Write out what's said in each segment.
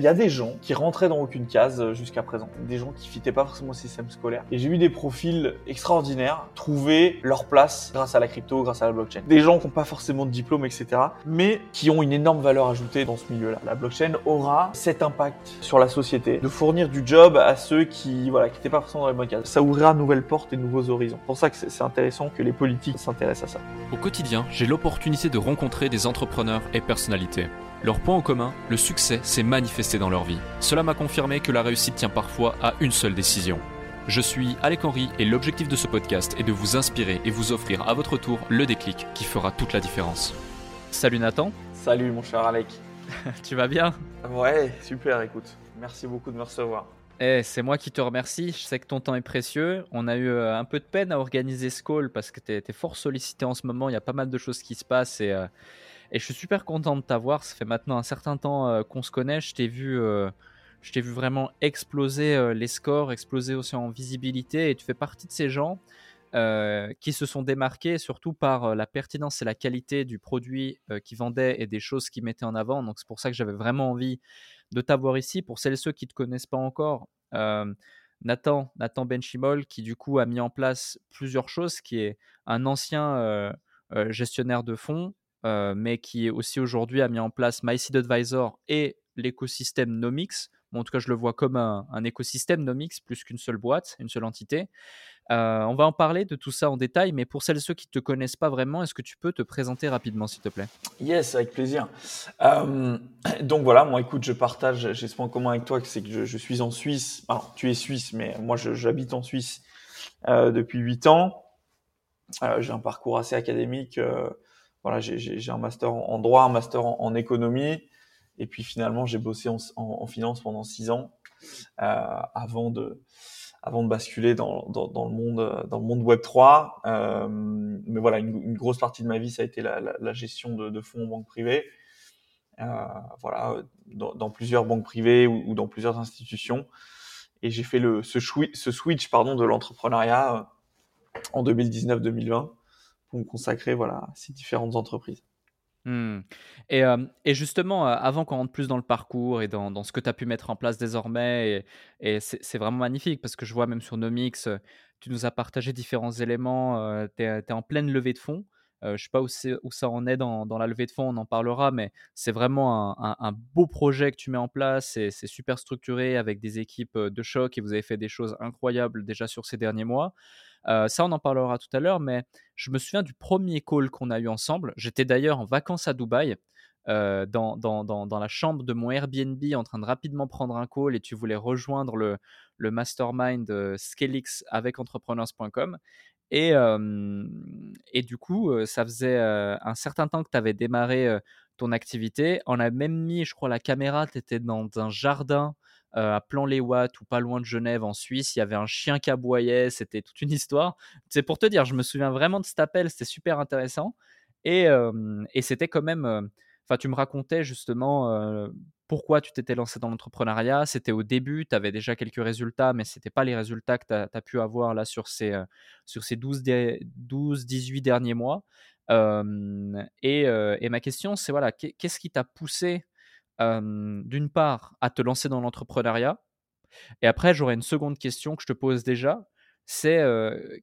il y a des gens qui rentraient dans aucune case euh, jusqu'à présent, des gens qui fitaient pas forcément au système scolaire. Et j'ai vu des profils extraordinaires trouver leur place grâce à la crypto, grâce à la blockchain. Des gens qui n'ont pas forcément de diplôme, etc., mais qui ont une énorme valeur ajoutée dans ce milieu-là. La blockchain aura cet impact sur la société de fournir du job à ceux qui, voilà, qui n'étaient pas forcément dans les bonnes cases. Ça ouvrira de nouvelles portes et de nouveaux horizons. C'est pour ça que c'est intéressant que les politiques s'intéressent à ça. Au quotidien, j'ai l'opportunité de rencontrer des entrepreneurs et personnalités. Leur point en commun, le succès s'est manifesté dans leur vie. Cela m'a confirmé que la réussite tient parfois à une seule décision. Je suis Alec Henry et l'objectif de ce podcast est de vous inspirer et vous offrir à votre tour le déclic qui fera toute la différence. Salut Nathan. Salut mon cher Alec. tu vas bien? Ouais, super, écoute. Merci beaucoup de me recevoir. Eh, c'est moi qui te remercie. Je sais que ton temps est précieux. On a eu euh, un peu de peine à organiser ce call parce que tu es, fort sollicité en ce moment. Il y a pas mal de choses qui se passent et, euh, et je suis super content de t'avoir. Ça fait maintenant un certain temps euh, qu'on se connaît. Je t'ai vu, euh, je vu vraiment exploser euh, les scores, exploser aussi en visibilité. Et tu fais partie de ces gens qui se sont démarqués surtout par la pertinence et la qualité du produit qu'ils vendaient et des choses qu'ils mettaient en avant. Donc c'est pour ça que j'avais vraiment envie de t'avoir ici. Pour celles et ceux qui ne te connaissent pas encore, Nathan, Nathan Benchimol, qui du coup a mis en place plusieurs choses, qui est un ancien gestionnaire de fonds, euh, mais qui aussi aujourd'hui a mis en place MySeed Advisor et l'écosystème Nomix. en tout cas, je le vois comme un, écosystème Nomix plus qu'une seule boîte, une seule entité. Euh, on va en parler de tout ça en détail, mais pour celles et ceux qui ne te connaissent pas vraiment, est-ce que tu peux te présenter rapidement, s'il te plaît? Yes, avec plaisir. Euh, donc voilà, moi écoute, je partage, j'ai ce point commun avec toi, c'est que je, suis en Suisse. Alors, tu es suisse, mais moi j'habite en Suisse depuis 8 ans. j'ai un parcours assez académique voilà, j'ai un master en droit, un master en, économie, et puis finalement j'ai bossé en, en, finance pendant six ans euh, avant de avant de basculer dans, dans, dans, le monde dans le monde Web 3. Euh, mais voilà, une, grosse partie de ma vie ça a été la, la, la gestion de, de, fonds en banque privée. Euh, voilà, dans, dans, plusieurs banques privées ou, ou, dans plusieurs institutions. Et j'ai fait le ce, ce switch pardon de l'entrepreneuriat euh, en 2019-2020 pour me consacrer voilà, ces différentes entreprises. Et, euh, et, justement, euh, avant qu'on rentre plus dans le parcours et dans, ce que tu as pu mettre en place désormais, et, c'est vraiment magnifique parce que je vois même sur Nomix, euh, tu nous as partagé différents éléments, tu es, en pleine levée de fonds. je ne sais pas où, ça en est dans, dans, la levée de fonds, on en parlera, mais c'est vraiment un, un, beau projet que tu mets en place, c'est super structuré avec des équipes de choc et vous avez fait des choses incroyables déjà sur ces derniers mois. Euh, ça, on en parlera tout à l'heure, mais je me souviens du premier call qu'on a eu ensemble. J'étais d'ailleurs en vacances à Dubaï. Euh, dans, la chambre de mon Airbnb en train de rapidement prendre un call et tu voulais rejoindre le, mastermind euh, Scalix avec entrepreneurs.com. Et, et du coup, ça faisait un certain temps que tu avais démarré ton activité. On a même mis, je crois, la caméra, tu étais dans un jardin euh, à Plan-les-Ouates ou pas loin de Genève en Suisse. Il y avait un chien qui aboyait, c'était toute une histoire. C'est pour te dire, je me souviens vraiment de cet appel, c'était super intéressant. Et, et c'était quand même. Enfin, tu me racontais justement pourquoi tu t'étais lancé dans l'entrepreneuriat. C'était au début, tu avais déjà quelques résultats, mais ce n'était pas les résultats que tu as, pu avoir là sur ces, sur ces 12, 12, 18 derniers mois. et, et, ma question, c'est voilà, qu'est-ce qui t'a poussé d'une part, à te lancer dans l'entrepreneuriat. Et après, j'aurais une seconde question que je te pose déjà. C'est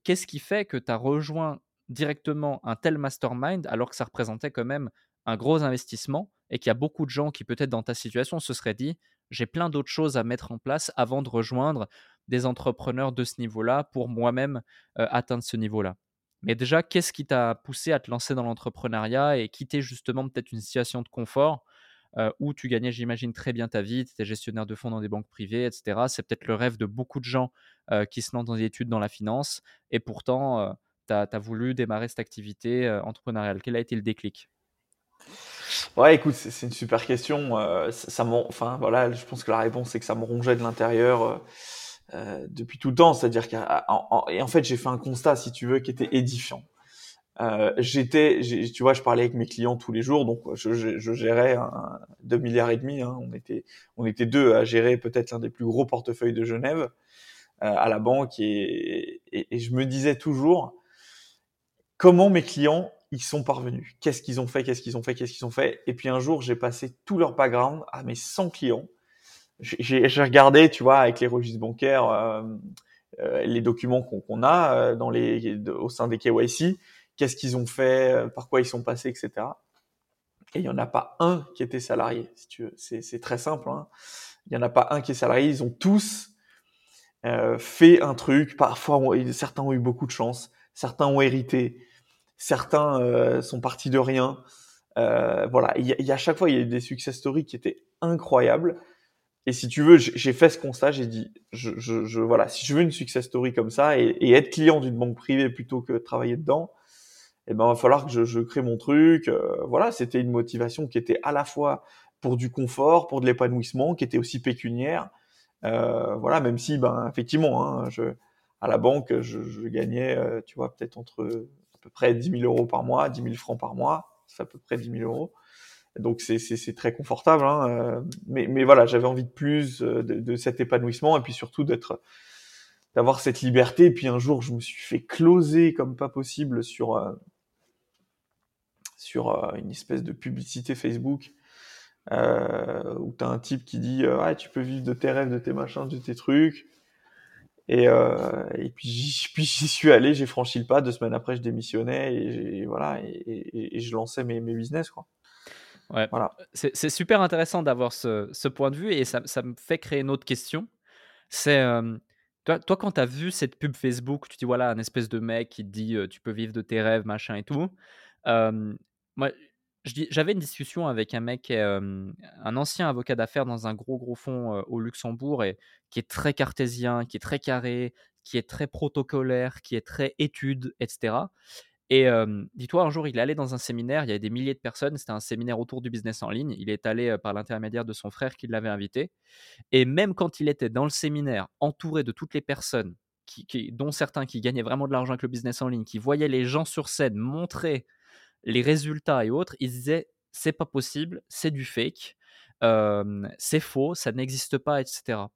qu'est-ce qui fait que tu as rejoint directement un tel mastermind alors que ça représentait quand même un gros investissement et qu'il y a beaucoup de gens qui peut-être dans ta situation se seraient dit j'ai plein d'autres choses à mettre en place avant de rejoindre des entrepreneurs de ce niveau-là pour moi-même atteindre ce niveau-là? Mais déjà, qu'est-ce qui t'a poussé à te lancer dans l'entrepreneuriat et quitter justement peut-être une situation de confort euh, où tu gagnais, j'imagine, très bien ta vie, tu étais gestionnaire de fonds dans des banques privées, etc. C'est peut-être le rêve de beaucoup de gens euh, qui se lancent dans des études dans la finance, et pourtant, euh, tu as, voulu démarrer cette activité entrepreneuriale. Quel a été le déclic? Ouais, écoute, c'est une super question. ça, enfin voilà, je pense que la réponse c'est que ça me rongeait de l'intérieur depuis tout le temps. C'est-à-dire qu'en en fait, j'ai fait un constat, si tu veux, qui était édifiant. Euh, j'étais, tu vois, je parlais avec mes clients tous les jours, donc je, gérais un, 2 milliards et demi. Hein, on était, on était deux à gérer peut-être l'un des plus gros portefeuilles de Genève euh, à la banque, et, je me disais toujours comment mes clients ils sont parvenus, qu'est-ce qu'ils ont fait, qu'est-ce qu'ils ont fait, qu'est-ce qu'ils ont fait? Et puis un jour, j'ai passé tout leur background à mes 100 clients j'ai regardé, tu vois, avec les registres bancaires, euh, les documents qu'on a dans les, au sein des KYC, qu'est-ce qu'ils ont fait, euh, par quoi ils sont passés, etc. Et il y en a pas un qui était salarié, si tu veux. C'est très simple. Hein. Il y en a pas un qui est salarié. Ils ont tous euh, fait un truc. Parfois, certains ont eu beaucoup de chance, certains ont hérité, certains euh, sont partis de rien. Euh, voilà, il y, a, à chaque fois, il y a eu des success stories qui étaient incroyables. Et si tu veux, j'ai fait ce constat, j'ai dit, je, je, je- voilà, si je veux une success story comme ça et, et être client d'une banque privée plutôt que travailler dedans, eh ben, il va falloir que je, je crée mon truc. Euh, voilà, c'était une motivation qui était à la fois pour du confort, pour de l'épanouissement, qui était aussi pécuniaire. Euh, voilà, même si, ben, effectivement, hein, je, à la banque, je, je gagnais, euh, tu vois, peut-être entre à peu près 10 000 euros par mois, 10 000 francs par mois, c'est à peu près 10 000 euros. Donc c'est très confortable, hein, euh, mais mais voilà, j'avais envie de plus euh, de, de cet épanouissement et puis surtout d'être d'avoir cette liberté. Et puis un jour, je me suis fait closer comme pas possible sur sur euh, une espèce de publicité Facebook euh, où t'as un type qui dit euh, ah tu peux vivre de tes rêves, de tes machins, de tes trucs. Et, euh, et puis j'y suis allé, j'ai franchi le pas. Deux semaines après, je démissionnais et, voilà et, et, et je lançais mes, mes business quoi. Ouais, Voilà. c'est super intéressant d'avoir ce ce point de vue et ça ça me fait créer une autre question. C'est, toi toi quand tu as vu cette pub Facebook, tu dis voilà un espèce de mec qui te dit, «Tu peux vivre de tes rêves, machin et tout». Moi j'avais une discussion avec un mec, un ancien avocat d'affaires dans un gros, gros fonds, au Luxembourg et qui est très cartésien, qui est très carré, qui est très protocolaire, qui est très étude et cetera. Et dis-toi, un jour, il est allé dans un séminaire, il y avait des milliers de personnes, c'était un séminaire autour du business en ligne. Il est allé, par l'intermédiaire de son frère qui l'avait invité et même quand il était dans le séminaire, entouré de toutes les personnes qui dont certains qui gagnaient vraiment de l'argent avec le business en ligne, qui voyaient les gens sur scène montrer les résultats et autres, il se disait: «C'est pas possible, c'est du fake, c'est faux, ça n'existe pas» et cetera.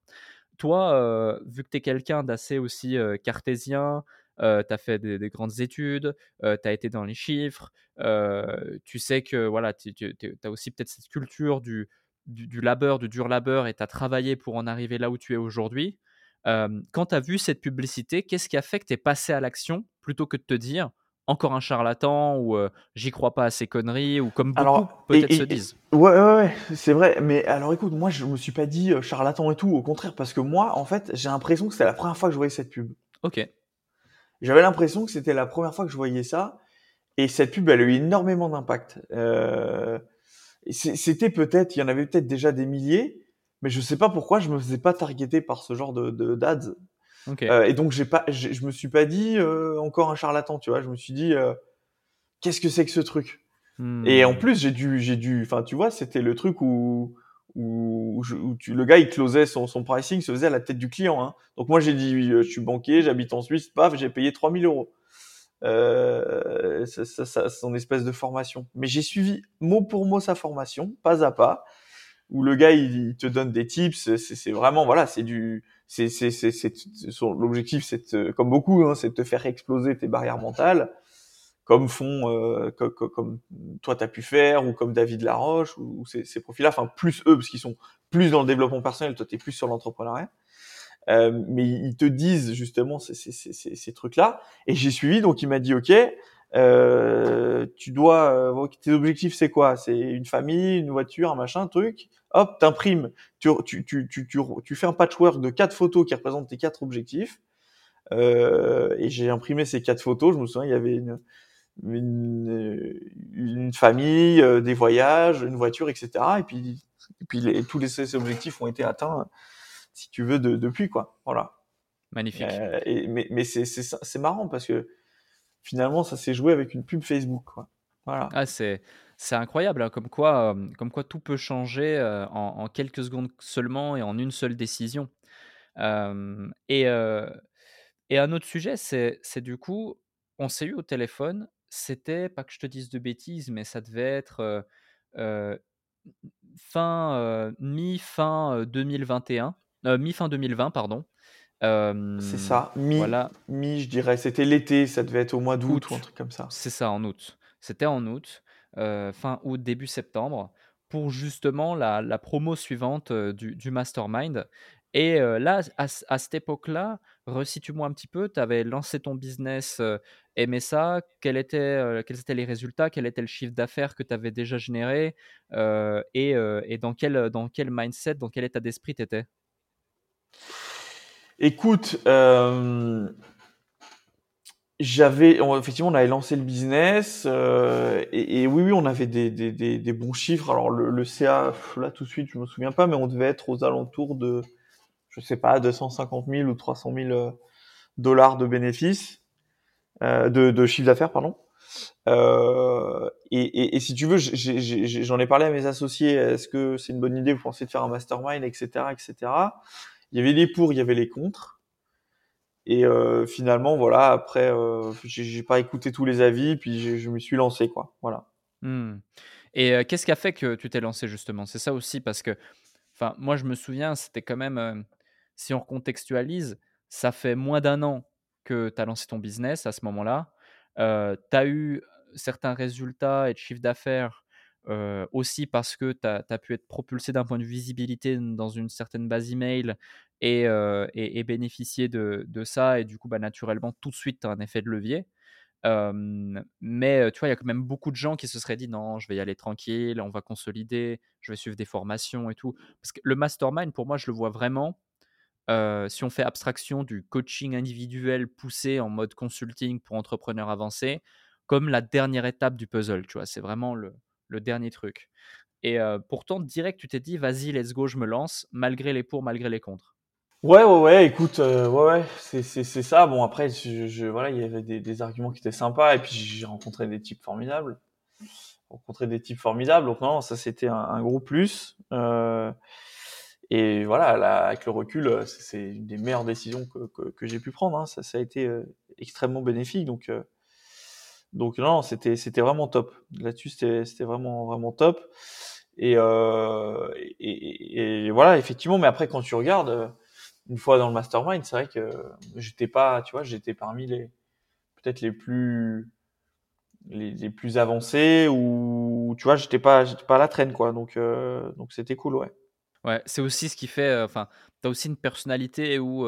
Toi, vu que tu es quelqu'un d'assez aussi, cartésien, tu as fait des des grandes études, tu as été dans les chiffres, tu sais que voilà, tu as aussi peut-être cette culture du du du labeur, du dur labeur et tu as travaillé pour en arriver là où tu es aujourd'hui. Quand tu as vu cette publicité, qu'est-ce qui a fait que tu es passé à l'action plutôt que de te dire: «Encore un charlatan» ou heu: «J'y crois pas à ces conneries» ou comme beaucoup peut-être se et- disent? ouais, ouais, ouais, c'est vrai. Mais alors, écoute, moi, je me suis pas dit euh, charlatan et tout. Au contraire, parce que moi, en fait, j'ai l'impression que c'était la première fois que je voyais cette pub. OK. J'avais l'impression que c'était la première fois que je voyais ça. Et cette pub, elle a eu énormément d'impact. Euh, c'était peut-être, il y en avait peut-être déjà des milliers, mais je sais pas pourquoi je me faisais pas targeter par ce genre de, de d'ads. Euh, et donc, j'ai pas, je me suis pas dit euh, encore un charlatan, tu vois. Je me suis dit, euh, qu'est-ce que c'est que ce truc? Et en plus, j'ai dû, j'ai dû, enfin, tu vois, c'était le truc où, où, où je- où tu, le gars, il closait son, son pricing, se faisait à la tête du client. Hein. Donc moi, j'ai dit, euh, je suis banquier, j'habite en Suisse, paf, j'ai payé 3000 euros. Euh, ça, ça, ça, son espèce de formation. Mais j'ai suivi mot pour mot sa formation, pas à pas, où le gars, il, il te donne des tips. C'est c'est vraiment, voilà, c'est du, c'est, c'est, c'est, c'est, l'objectif, c'est comme beaucoup, hein, c'est de te faire exploser tes barrières mentales comme font euh, co- co- comme, toi t'as pu faire ou comme David Laroche ou, ou ces, ces profils-là, enfin plus eux parce qu'ils sont plus dans le développement personnel, toi t'es plus sur l'entrepreneuriat. Euh, mais ils te disent justement ces, ces, ces, ces, ces trucs-là. Et j'ai suivi, donc il m'a dit ok, euh, tu dois, euh, tes objectifs c'est quoi? C'est une famille, une voiture, un machin, un truc. Hop, t'imprimes, tu, tu, tu, tu, tu, tu fais un patchwork de quatre photos qui représentent tes quatre objectifs. Euh, et j'ai imprimé ces quatre photos. Je me souviens, il y avait une, une, une famille, euh, des voyages, une voiture, etc. Et puis, et puis les, tous les, ces objectifs ont été atteints, si tu veux, de, depuis quoi. Voilà. Magnifique. Euh, et, mais mais c'est c'est marrant parce que finalement, ça s'est joué avec une pub Facebook. Quoi. Voilà. Ah, c'est c'est incroyable, hein, comme quoi, hem, comme quoi tout peut changer, heu, en quelques secondes seulement et en une seule décision. Hem et heu et un autre sujet, c'est du coup, on s'est eu au téléphone, c'était, pas que je te dise de bêtises, mais ça devait être, fin, mi-fin, heu, 2021, heu, mi-fin 2020 pardon. C'est Hem, ça. Mi, voilà, mi, je dirais. C'était l'été. Ça devait être au mois d'août ou un truc comme ça. C'est ça, en août. C'était en août, heu, fin août, début septembre. pour justement la la promo suivante, heu, du du mastermind et là, à cette époque-là, resitue-moi un petit peu, tu avais lancé ton business, MSA, quel était, quels étaient les résultats? Quel était le chiffre d'affaires que tu avais déjà généré? Et dans quel, dans quel mindset, dans quel état d'esprit tu étais? Écoute, hem j'avais effectivement, on avait lancé le business, heu et oui, oui, on avait des bons chiffres. Alors le le CA, là, tout de suite, je me souviens pas, mais on devait être aux alentours de, je sais pas, 250 000 ou 300 000 heu, dollars de bénéfices, de de chiffre d'affaires, pardon. Et et si tu veux, j'en ai parlé à mes associés: «Est-ce que c'est une bonne idée, vous pensez de faire un mastermind?» et cetera et cetera. Il y avait les pour, il y avait les contre. Et heu, finalement, voilà, après, heu, j'ai pas écouté tous les avis, puis je me suis lancé, quoi. Voilà. Mmh et heu, qu'est-ce qui a fait que tu t'es lancé justement? C'est ça aussi parce que, enfin, moi, je me souviens, c'était quand même, hem, si on recontextualise, ça fait moins d'un an que tu as lancé ton business à ce moment-là. Tu as eu certains résultats et de chiffre d'affaires, aussi parce que tu as pu être propulsé d'un point de visibilité dans une certaine base email et et bénéficier de ça et du coup, bah, naturellement, tout de suite, tu as un effet de levier. Mais tu vois, il y a quand même beaucoup de gens qui se seraient dit: «Non, je vais y aller tranquille, on va consolider, je vais suivre des formations et tout». Parce que le mastermind, pour moi, je le vois vraiment, si on fait abstraction du coaching individuel poussé en mode consulting pour entrepreneurs avancés, comme la dernière étape du puzzle, tu vois? C'est vraiment le le dernier truc et heu, pourtant direct, tu t'es dit: «Vas-y, let's go, je me lance», malgré les pour, malgré les contre? Ouais, ouais, ouais, écoute, heu, ouais, ouais, c'est ça. Bon après, je je voilà, il y avait des arguments qui étaient sympas et puis j'ai rencontré des types formidables. Rencontré des types formidables, donc non, ça c'était un gros plus, heu et voilà, là, avec le recul, c'est une des meilleures décisions que que j'ai pu prendre, hein. Ça ça a été, extrêmement bénéfique donc donc non, c'était vraiment top. Là-dessus, c'était vraiment vraiment top et heu et voilà, effectivement, mais après quand tu regardes, heu, une fois dans le mastermind, c'est vrai que j'étais pas, tu vois, j'étais parmi les peut-être les plus les plus avancés ou tu vois, j'étais pas pas à la traîne, quoi donc heu, donc c'était cool, ouais. Ouais, c'est aussi ce qui fait, enfin, tu aussi une personnalité où,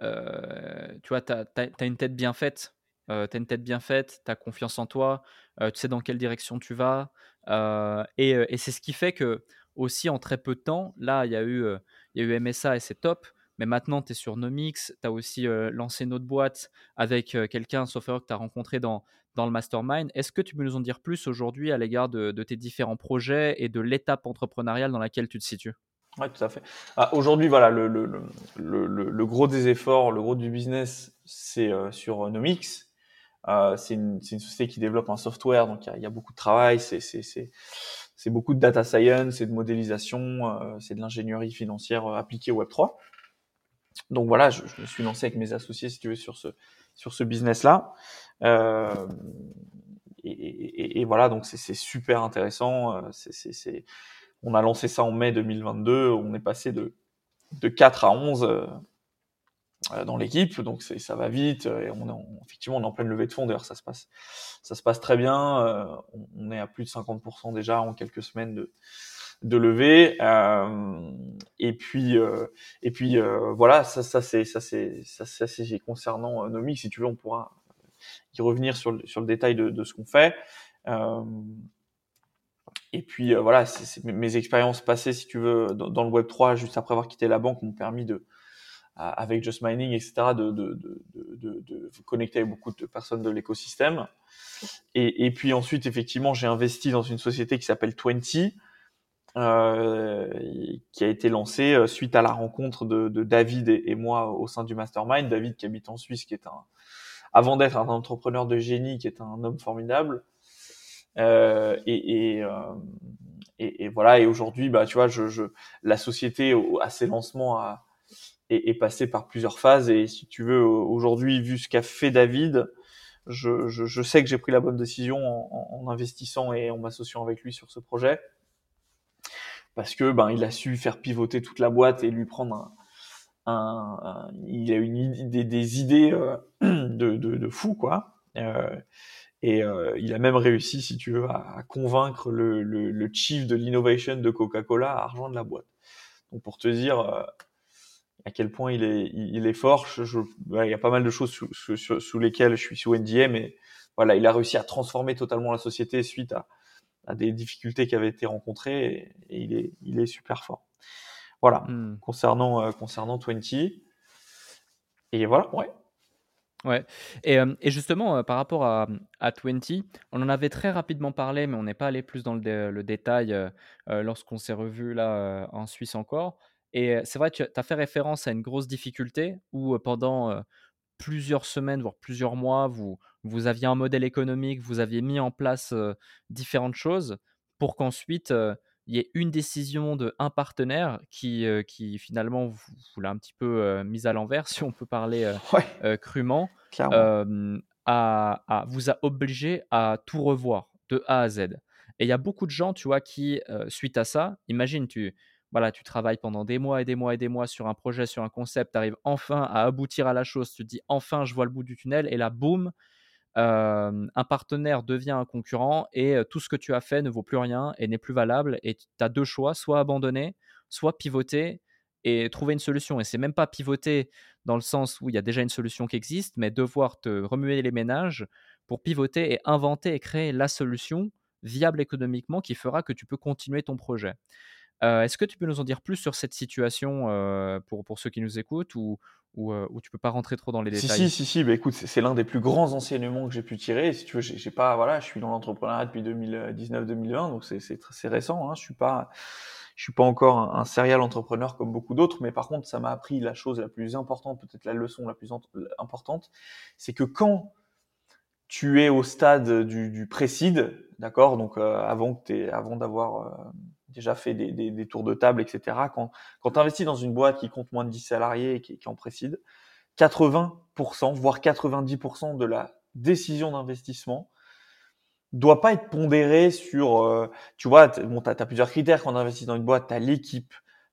tu vois, tu as tu as une tête bien faite, heu, tu as une tête bien faite, tu as confiance en toi, tu sais dans quelle direction tu vas, et c'est ce qui fait que aussi en très peu de temps, là, il y a eu, y a eu MSA et c'est top, mais maintenant tu es sur Nomix, tu as aussi, lancé une autre boîte avec, quelqu'un, sauf que tu as rencontré dans dans le mastermind. Est-ce que tu peux nous en dire plus aujourd'hui à l'égard de tes différents projets et de l'étape entrepreneuriale dans laquelle tu te situes? Ouais, tout à fait. Ah, aujourd'hui, voilà, le, le, le, gros des efforts, le gros du business, c'est euh, sur Nomix. Euh, c'est une, une société qui développe un software, donc il y a, beaucoup de travail, c'est, beaucoup de data science, c'est de modélisation, euh, c'est de l'ingénierie financière euh, appliquée au Web3. Donc voilà, je, je me suis lancé avec mes associés, si tu veux, sur ce, sur ce business-là. Euh, et, et- et voilà, donc c'est super intéressant. euh, C'est, On a lancé ça en mai 2022. On est passé de, de 4 à 11 euh, euh, dans l'équipe, donc ça va vite. Et on est en- effectivement, on est en pleine levée de fonds. D'ailleurs, ça se passe, ça se passe très bien. Euh, on, est à plus de 50% déjà en quelques semaines de, de levée. Euh, et puis, euh, et puis euh, voilà, ça, ça c'est, ça c'est, ça, c'est concernant euh, Nomi. Si tu veux, on pourra y revenir sur le, sur le détail de, de ce qu'on fait. Euh, et puis euh, voilà, c'est mes, mes expériences passées, si tu veux, dans, dans le Web 3, juste après avoir quitté la banque, m'ont permis de, avec Just Mining, etc., de, de, de, de, de connecter avec beaucoup de personnes de l'écosystème. Et, et puis ensuite, effectivement, j'ai investi dans une société qui s'appelle Twenty, euh, qui a été lancée euh, suite à la rencontre de, David et, moi au sein du mastermind. David qui habite en Suisse, qui est un, avant d'être un entrepreneur de génie, qui est un homme formidable. Euh, et, et, euh, et, et, voilà. Et aujourd'hui, bah, tu vois, je, je, la société à ses lancements a, est, est passée par plusieurs phases. Et si tu veux, aujourd'hui, vu ce qu'a fait David, je, je, je, sais que j'ai pris la bonne décision en, en, investissant et en m'associant avec lui sur ce projet parce que ben il a su faire pivoter toute la boîte et lui prendre un, un, un il a une des, des idées euh, de, de, de fou quoi. Euh, Et euh, il a même réussi, si tu veux, à, convaincre le, le, le, chief de l'innovation de Coca-Cola à rejoindre la boîte. Donc pour te dire euh, à quel point il est, il, est fort, je, il y a pas mal de choses sous, sous, sous, lesquelles je suis sous NDA, mais voilà, il a réussi à transformer totalement la société suite à, à des difficultés qui avaient été rencontrées et, il, est, il est super fort. Voilà, hmm. concernant, euh, concernant 20. Et voilà, ouais. Ouais. Et, et justement, par rapport à, à 20, on en avait très rapidement parlé, mais on n'est pas allé plus dans le, détail lorsqu'on s'est revu là en Suisse encore. Et c'est vrai, tu as fait référence à une grosse difficulté où pendant plusieurs semaines, voire plusieurs mois, vous, vous aviez un modèle économique, vous aviez mis en place différentes choses pour qu'ensuite il y ait une décision de un partenaire qui, euh, qui finalement vous, l'a un petit peu euh, mise à l'envers, si on peut parler euh, crûment, à, vous a obligé à tout revoir de A à Z. Et il y a beaucoup de gens, tu vois, qui, suite à ça, imagine, tu, voilà, tu travailles pendant des mois et des mois et des mois sur un projet, sur un concept, tu arrives enfin à aboutir à la chose, tu te dis enfin je vois le bout du tunnel, et là, boum, un partenaire devient un concurrent et tout ce que tu as fait ne vaut plus rien et n'est plus valable. Et tu as deux choix, soit abandonner, soit pivoter et trouver une solution. Et c'est même pas pivoter dans le sens où il y a déjà une solution qui existe, mais devoir te remuer les ménages pour pivoter et inventer et créer la solution viable économiquement qui fera que tu peux continuer ton projet. Est-ce que tu peux nous en dire plus sur cette situation pour, pour ceux qui nous écoutent ou, ou, euh, tu peux pas rentrer trop dans les détails? Si, si, si, bah, écoute, c'est l'un des plus grands enseignements que j'ai pu tirer. Si tu veux, j'ai pas, voilà, je suis dans l'entrepreneuriat depuis 2019-2020, donc c'est récent. Hein, je suis pas, je suis pas encore un, un serial entrepreneur comme beaucoup d'autres, mais par contre, ça m'a appris la chose la plus importante, peut-être la leçon la plus importante, c'est que quand tu es au stade du, du précide, d'accord, donc euh, avant que avant d'avoir euh, déjà fait des, des, des, tours de table, etc. Quand, quand tu investis dans une boîte qui compte moins de 10 salariés et qui, qui en précide, 80%, voire 90% de la décision d'investissement doit pas être pondérée sur, euh, tu vois, bon, tu as, plusieurs critères quand on investit dans une boîte, tu as l'équipe,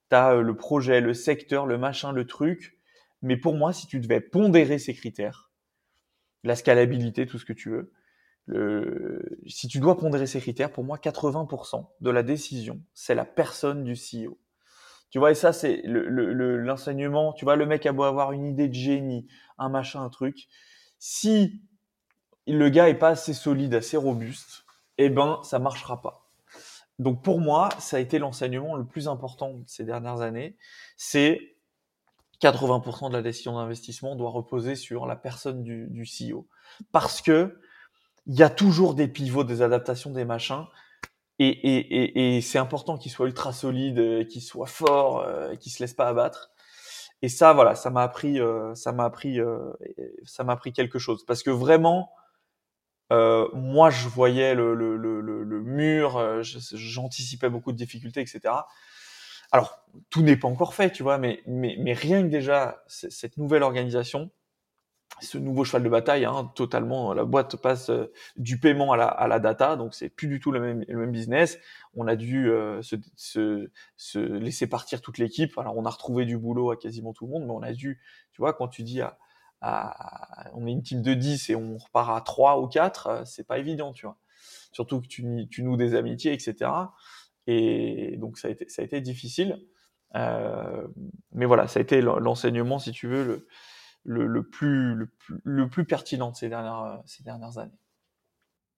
tu as euh, le projet, le secteur, le machin, le truc. Mais pour moi, si tu devais pondérer ces critères, la scalabilité, tout ce que tu veux, si tu dois pondérer ces critères, pour moi, 80% de la décision, c'est la personne du CEO. Tu vois, et ça, c'est l'enseignement. Le, tu vois, le mec a beau avoir une idée de génie, un machin, un truc. Si le gars est pas assez solide, assez robuste, eh ben, ça marchera pas. Donc, pour moi, ça a été l'enseignement le plus important ces dernières années. C'est 80% de la décision d'investissement doit reposer sur la personne du CEO. Parce que il y a toujours des pivots, des adaptations, des machins. Et, et, et, et c'est important qu'il soit ultra solide, euh, qu'il soit fort, euh, qu'il se laisse pas abattre. Et ça, voilà, ça m'a appris, euh, ça m'a appris, ça m'a appris quelque chose. Parce que vraiment, euh, moi, je voyais le, le, le, le mur, j'anticipais beaucoup de difficultés, etc. Alors, tout n'est pas encore fait, tu vois, mais, mais, mais rien que déjà cette nouvelle organisation, ce nouveau cheval de bataille, hein, totalement, la boîte passe euh, du paiement à la, à la data, donc c'est plus du tout le même, le même business. On a dû euh, se, se, se, laisser partir toute l'équipe. Alors on a retrouvé du boulot à quasiment tout le monde, mais on a dû, tu vois, quand tu dis à, à on est une team de 10 et on repart à 3 ou 4, euh, c'est pas évident, tu vois. Surtout que tu, tu noues des amitiés, etc. Et donc ça a été, ça a été difficile. Euh, mais voilà, ça a été l'enseignement, si tu veux, le, le, plus, le, plus, pertinent de ces dernières, ces dernières années.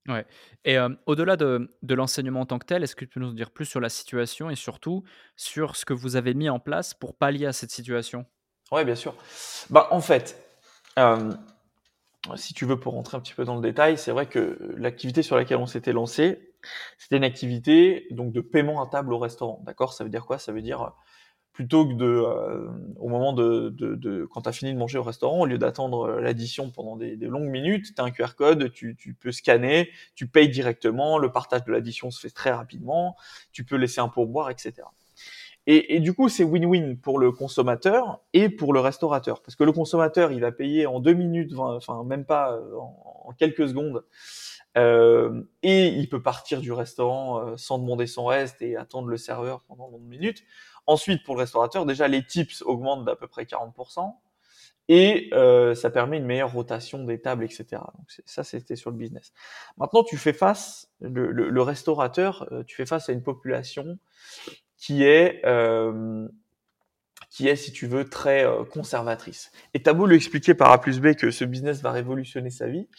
Ouais. Et euh, au-delà de, de l'enseignement en tant que tel, est-ce que tu peux nous dire plus sur la situation et surtout sur ce que vous avez mis en place pour pallier à cette situation? Oui, bien sûr. Bah, en fait, euh, si tu veux, pour rentrer un petit peu dans le détail, c'est vrai que l'activité sur laquelle on s'était lancé, c'était une activité donc de paiement à table au restaurant. D'accord? Ça veut dire quoi? Ça veut dire plutôt que de, euh, au moment de, de, de quand tu as fini de manger au restaurant, au lieu d'attendre euh, l'addition pendant des, des, longues minutes, tu as un QR code, tu, tu, peux scanner, tu payes directement, le partage de l'addition se fait très rapidement, tu peux laisser un pourboire, etc. Et, et du coup, c'est win-win pour le consommateur et pour le restaurateur, parce que le consommateur, il va payer en deux minutes, enfin même pas euh, en, en quelques secondes, euh, et il peut partir du restaurant sans demander son reste et attendre le serveur pendant longues minutes. Ensuite, pour le restaurateur, déjà, les tips augmentent d'à peu près 40%. et euh, ça permet une meilleure rotation des tables, etc. Donc ça, c'était sur le business. Maintenant, tu fais face, le, restaurateur, euh, tu fais face à une population qui est, euh, qui est, si tu veux, très conservatrice. Et t'as beau lui expliquer par A plus B que ce business va révolutionner sa vie,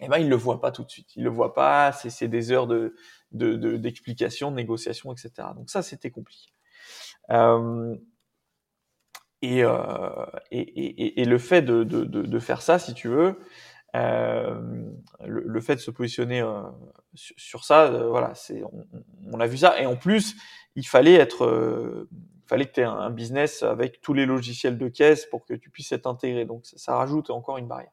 eh ben il le voit pas tout de suite. Il le voit pas. C'est des heures de d'explication, de, de, négociation, etc. Donc ça, c'était compliqué. Euh, euh, et, et, et, et, le fait de, de, de, faire ça, si tu veux, euh, le, le, fait de se positionner euh, sur, sur, ça, euh, voilà, c'est, on, on, a vu ça. Et en plus, il fallait être, euh, il fallait que tu aies un, business avec tous les logiciels de caisse pour que tu puisses être intégré. Donc ça, ça rajoute encore une barrière.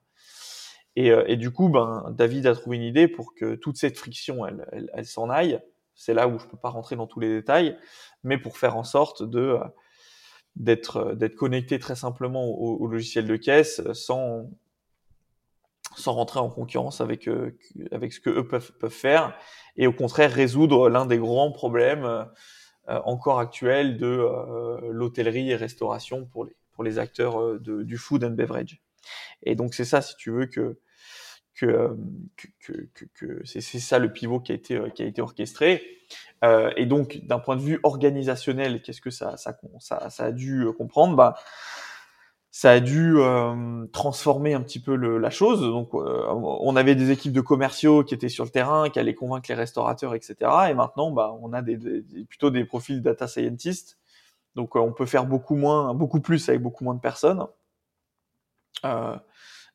Et, et, du coup, ben, David a trouvé une idée pour que toute cette friction, elle, elle, elle s'en aille. C'est là où je peux pas rentrer dans tous les détails, mais pour faire en sorte de d'être euh, d'être connecté très simplement au, au, logiciel de caisse euh, sans sans rentrer en concurrence avec euh, avec ce que eux peuvent peuvent faire et au contraire résoudre l'un des grands problèmes euh, encore actuels de euh, l'hôtellerie et restauration pour les pour les acteurs de, du food and beverage. Et donc c'est ça si tu veux que que, que, que, que c'est ça le pivot qui a été qui a été orchestré euh, et donc, d'un point de vue organisationnel, qu'est-ce que ça, ça, ça, ça, a dû euh, comprendre? Bah, Ça a dû euh, transformer un petit peu le, la chose. Donc, euh, on avait des équipes de commerciaux qui étaient sur le terrain, qui allaient convaincre les restaurateurs, etc. Et maintenant, bah, on a des, des, plutôt des profils data scientists. Donc, on peut faire beaucoup moins, beaucoup plus avec beaucoup moins de personnes.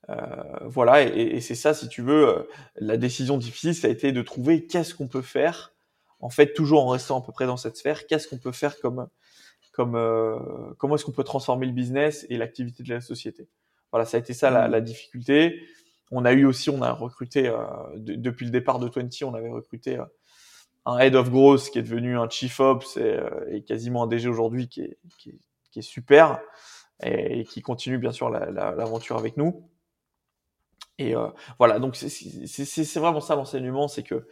Euh, voilà, et, et c'est ça, si tu veux, la décision difficile, ça a été de trouver qu'est-ce qu'on peut faire en fait, toujours en restant à peu près dans cette sphère, qu'est-ce qu'on peut faire comme, comme, euh, comment est-ce qu'on peut transformer le business et l'activité de la société. Voilà, ça a été ça la, mm. la difficulté. On a eu aussi, on a recruté euh, depuis le départ de 20, on avait recruté euh, un head of growth qui est devenu un chief ops et, euh, et quasiment un DG aujourd'hui qui est, qui, est, qui est, super et, et, qui continue bien sûr l'aventure la, la, avec nous. Et euh, voilà, donc c'est vraiment ça l'enseignement, c'est que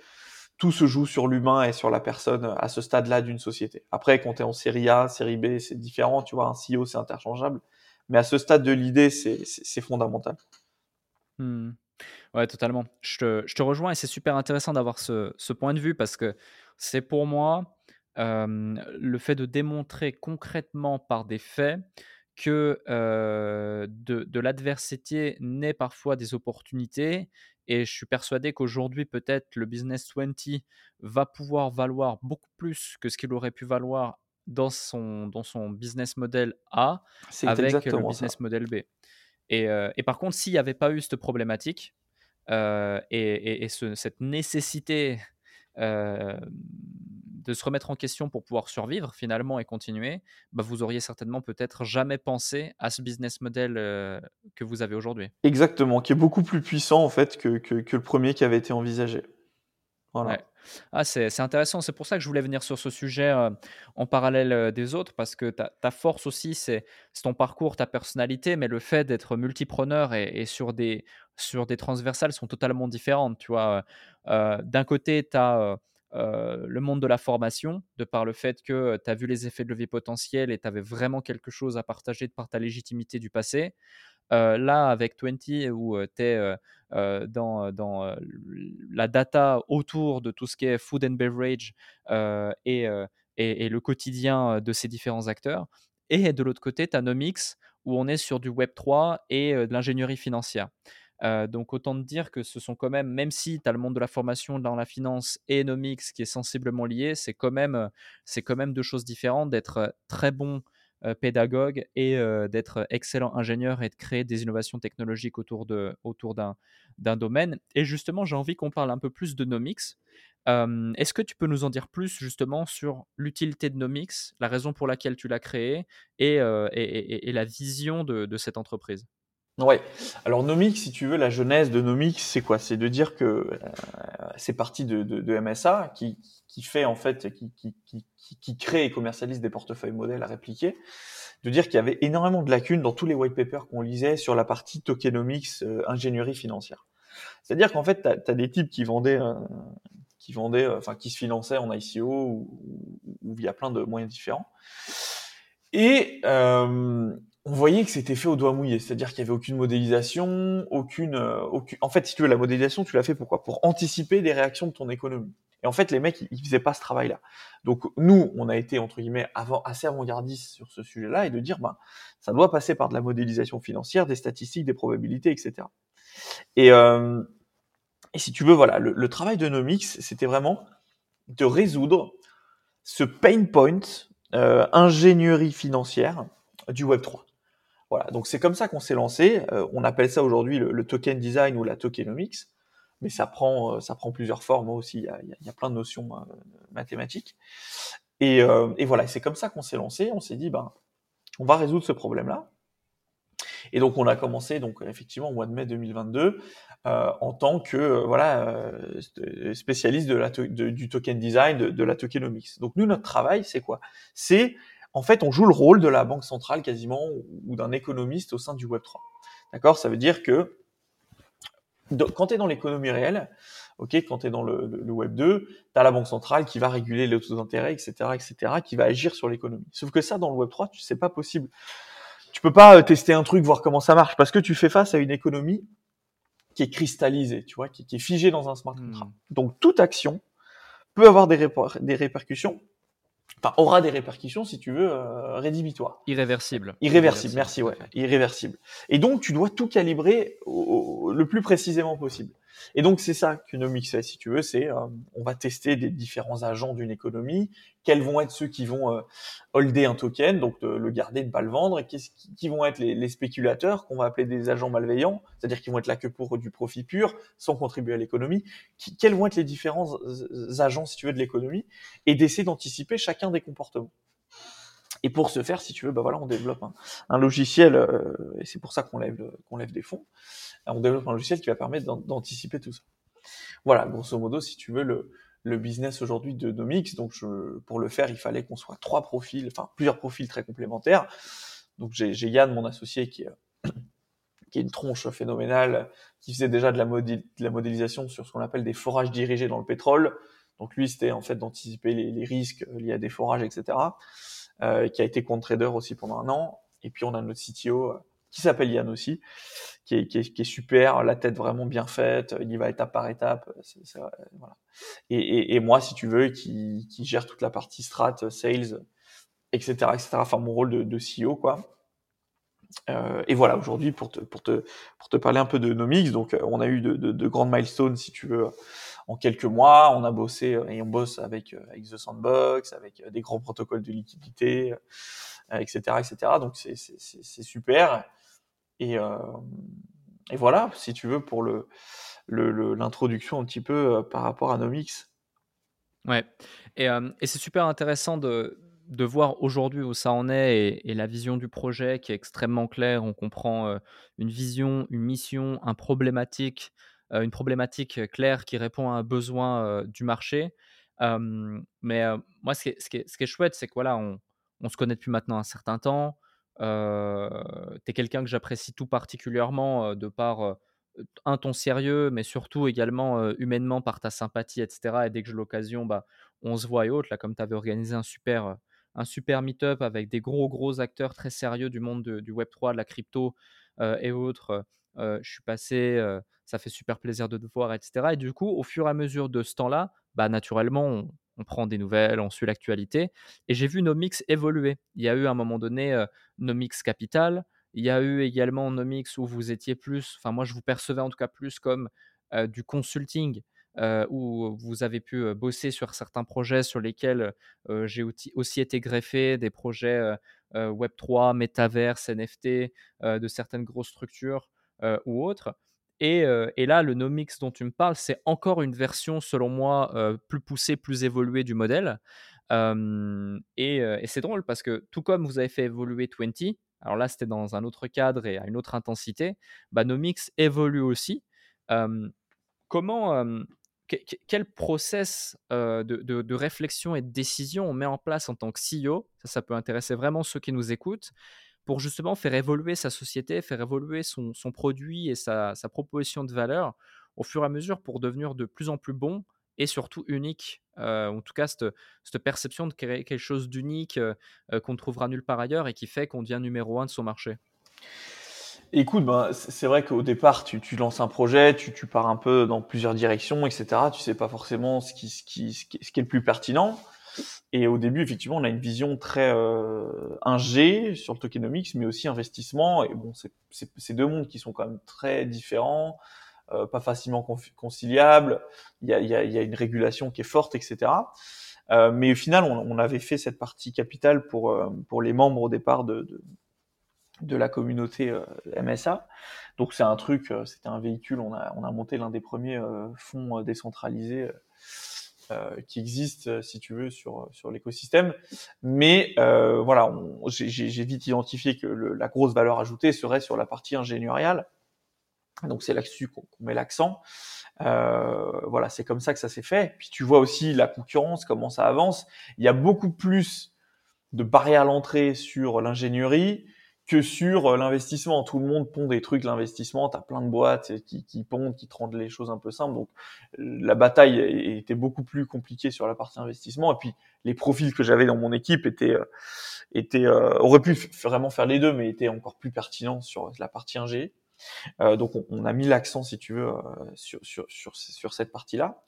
tout se joue sur l'humain et sur la personne à ce stade-là d'une société. Après, quand tu en série A, série B, c'est différent, tu vois, un CEO, c'est interchangeable. Mais à ce stade de l'idée, c'est fondamental. Mmh. Ouais, totalement. Je te, rejoins et c'est super intéressant d'avoir ce, ce, point de vue parce que c'est pour moi euh, le fait de démontrer concrètement par des faits que euh, de, de l'adversité naît parfois des opportunités et je suis persuadé qu'aujourd'hui, peut-être, le Business 20 va pouvoir valoir beaucoup plus que ce qu'il aurait pu valoir dans son, dans son business model A avec le business ça. model B. Et, euh, et, par contre, s'il n'y avait pas eu cette problématique euh, et, et, et ce, cette nécessité de se remettre en question pour pouvoir survivre finalement et continuer, bah, vous auriez certainement peut-être jamais pensé à ce business model euh, que vous avez aujourd'hui. Exactement, qui est beaucoup plus puissant en fait que le premier qui avait été envisagé. Ah, c'est intéressant, c'est pour ça que je voulais venir sur ce sujet euh, en parallèle euh, des autres, parce que ta, ta force aussi, c'est ton parcours, ta personnalité, mais le fait d'être multipreneur et, et, sur, des, sur des transversales sont totalement différentes. Tu vois, euh, d'un côté, tu as le monde de la formation, de par le fait que tu as vu les effets de levier potentiel et tu avais vraiment quelque chose à partager par ta légitimité du passé. Euh, là, avec 20, où tu es dans, dans la data autour de tout ce qui est food and beverage et, le quotidien de ces différents acteurs. Et de l'autre côté, tu as Nomix, où on est sur du Web3 et de l'ingénierie financière. Euh, donc autant te dire que ce sont quand même, même si tu as le monde de la formation dans la finance et Nomics qui est sensiblement lié, c'est quand même, c'est quand même deux choses différentes d'être très bon euh, pédagogue et euh, d'être excellent ingénieur et de créer des innovations technologiques autour de autour d'un d'un domaine. Et justement, j'ai envie qu'on parle un peu plus de Nomics. Euh, Est-ce que tu peux nous en dire plus justement sur l'utilité de Nomics, la raison pour laquelle tu l'as créé et, et, et, et, la vision de, de cette entreprise? Ouais. Alors Nomics, si tu veux, la genèse de Nomics, c'est quoi? C'est de dire que euh, c'est parti de, de, de, MSA qui, qui fait en fait, qui, qui, qui, qui crée et commercialise des portefeuilles modèles à répliquer. De dire qu'il y avait énormément de lacunes dans tous les white papers qu'on lisait sur la partie tokenomics, euh, ingénierie financière. C'est-à-dire qu'en fait, tu as, des types qui vendaient, euh, qui vendaient, euh, enfin qui se finançaient en ICO ou, ou, via plein de moyens différents. Et euh, on voyait que c'était fait au doigt mouillé, c'est-à-dire qu'il y avait aucune modélisation, aucune, euh, aucune. En fait, si tu veux, la modélisation, tu l'as fait pourquoi? Pour anticiper des réactions de ton économie. Et en fait, les mecs, ils, faisaient pas ce travail-là. Donc nous, on a été entre guillemets avant, assez avant-gardistes sur ce sujet-là et de dire, ben, ça doit passer par de la modélisation financière, des statistiques, des probabilités, etc. Et, euh, et si tu veux, voilà, le, travail de Nomix, c'était vraiment de résoudre ce pain point euh, ingénierie financière du Web 3. Voilà, donc c'est comme ça qu'on s'est lancé. Euh, on appelle ça aujourd'hui le, token design ou la tokenomics, mais ça prend, euh, ça prend plusieurs formes aussi. Il y a, il y a plein de notions euh, mathématiques. Et, et voilà, c'est comme ça qu'on s'est lancé. On s'est dit, ben, on va résoudre ce problème-là. Et donc on a commencé donc effectivement au mois de mai 2022 euh, en tant que voilà spécialiste de la du token design de, de, la tokenomics. Donc nous notre travail c'est quoi? C'est en fait, on joue le rôle de la banque centrale quasiment ou d'un économiste au sein du Web 3. D'accord? Ça veut dire que quand tu es dans l'économie réelle, ok, quand tu es dans le, Web 2, tu as la banque centrale qui va réguler les taux d'intérêt, etc., etc., qui va agir sur l'économie. Sauf que ça, dans le Web 3, tu sais pas possible. Tu peux pas euh, tester un truc, voir comment ça marche, parce que tu fais face à une économie qui est cristallisée, tu vois, qui, est figée dans un smart contract. Hmm. Donc toute action peut avoir des, des répercussions enfin, aura des répercussions, si tu veux, euh, rédhibitoires. Irréversible. Irréversible, merci, ouais. Irréversible. Et donc, tu dois tout calibrer le plus précisément possible. Et donc c'est ça qu'Unomix fait, si tu veux, c'est euh, on va tester des différents agents d'une économie, quels vont être ceux qui vont euh, holder un token, donc le garder, ne pas le vendre, et qui, qui vont être les, spéculateurs qu'on va appeler des agents malveillants, c'est-à-dire qui vont être là que pour du profit pur, sans contribuer à l'écononomie, quels vont être les différents agents, si tu veux, de l'économie, et d'essayer d'anticiper chacun des comportements. Et pour ce faire, si tu veux, bah voilà, on développe un, logiciel, euh, et c'est pour ça qu'on lève, qu'on lève des fonds, on développe un logiciel qui va permettre d'anticiper tout ça. Voilà, grosso modo, si tu veux, le, business aujourd'hui de Nomix. Donc, pour le faire, il fallait qu'on soit trois profils, enfin plusieurs profils très complémentaires. Donc, j'ai Yann, mon associé, qui qui est une tronche phénoménale, qui faisait déjà de la, modélisation sur ce qu'on appelle des forages dirigés dans le pétrole. Donc, lui, c'était en fait d'anticiper les, risques liés à des forages, etc. Euh, qui a été compte trader aussi pendant un an. Et puis, on a notre CTO qui s'appelle Yann aussi, qui est, qui, est, qui est, super, la tête vraiment bien faite, il y va étape par étape, c'est, c'est, voilà. Et, et, et, moi, si tu veux, qui, qui gère toute la partie strat, sales, etc., etc. Enfin, mon rôle de, de CEO, quoi. Euh, et voilà, aujourd'hui, pour te, pour, te, pour te parler un peu de Nomix, donc euh, on a eu de, de, de, grandes milestones, si tu veux, en quelques mois. On a bossé euh, et on bosse avec, euh, avec The Sandbox, avec des grands protocoles de liquidité, etc., etc. Donc c'est, super. Et, euh, et voilà, si tu veux, pour le, l'introduction un petit peu euh, par rapport à Nomix. Ouais, et, euh, et c'est super intéressant de, de voir aujourd'hui où ça en est et, la vision du projet qui est extrêmement claire. On comprend une vision, une mission, un problématique, une problématique claire qui répond à un besoin du marché. mais moi, ce qui ce, qui ce qui est chouette, c'est que voilà, on, on, se connaît depuis maintenant un certain temps. Euh, tu es quelqu'un que j'apprécie tout particulièrement de par un ton sérieux, mais surtout également humainement par ta sympathie, etc. Et dès que j'ai l'occasion, bah, on se voit et autres. Là, comme tu avais organisé un super, un super meet-up avec des gros, gros acteurs très sérieux du monde du Web3, de la crypto et autres, je suis passé, ça fait super plaisir de te voir, etc. Et du coup, au fur et à mesure de ce temps-là, bah, naturellement, on prend des nouvelles, on suit l'actualité. Et j'ai vu Nomix évoluer. Il y a eu à un moment donné euh, Nomix Capital. Il y a eu également Nomix où vous étiez plus, enfin moi je vous percevais en tout cas plus comme euh, du consulting, euh, où vous avez pu bosser sur certains projets sur lesquels j'ai aussi été greffé, des projets Web3, Metaverse, NFT, de certaines grosses structures ou autres. Et, là, le Nomix dont tu me parles, c'est encore une version, selon moi, plus poussée, plus évoluée du modèle. et, c'est drôle parce que tout comme vous avez fait évoluer 20, alors là, c'était dans un autre cadre et à une autre intensité, bah, Nomix évolue aussi. comment, quel process de, de, réflexion et de décision on met en place en tant que CEO Ça, ça peut intéresser vraiment ceux qui nous écoutent pour justement faire évoluer sa société, faire évoluer son, produit et sa, proposition de valeur au fur et à mesure pour devenir de plus en plus bon et surtout unique. en tout cas, cette, perception de créer quelque chose d'unique qu'on ne trouvera nulle part ailleurs et qui fait qu'on devient numéro un de son marché. Écoute, ben, c'est vrai qu'au départ, tu, lances un projet, tu, pars un peu dans plusieurs directions, etc. Tu sais pas forcément ce qui, est le plus pertinent. Et au début, effectivement, on a une vision très euh, ingé sur le tokenomics, mais aussi investissement. Et bon, c'est deux mondes qui sont quand même très différents, euh, pas facilement conciliables. Il y a, y a, y a, une régulation qui est forte, etc. Euh, mais au final, on, on, avait fait cette partie capitale pour, euh, pour les membres au départ de, de de la communauté euh, MSA. Donc c'est un truc, euh, c'était un véhicule, on a, on a monté l'un des premiers fonds décentralisés qui existent, si tu veux, sur, sur l'écosystème. Mais voilà, j'ai vite identifié que la grosse valeur ajoutée serait sur la partie ingénieriale. Donc c'est là-dessus qu'on met l'accent. Euh, voilà, c'est comme ça que ça s'est fait. Puis tu vois aussi la concurrence, comment ça avance. Il y a beaucoup plus de barrières à l'entrée sur l'ingénierie que sur euh, l'investissement. Tout le monde pond des trucs, l'investissement, tu as plein de boîtes qui, qui pondent, qui te rendent les choses un peu simples. Donc euh, la bataille était beaucoup plus compliquée sur la partie investissement. Et puis les profils que j'avais dans mon équipe étaient, euh, étaient auraient pu vraiment faire les deux, mais étaient encore plus pertinents sur la partie ingé. Euh, donc on, a mis l'accent, si tu veux, sur, sur, sur, sur cette partie-là.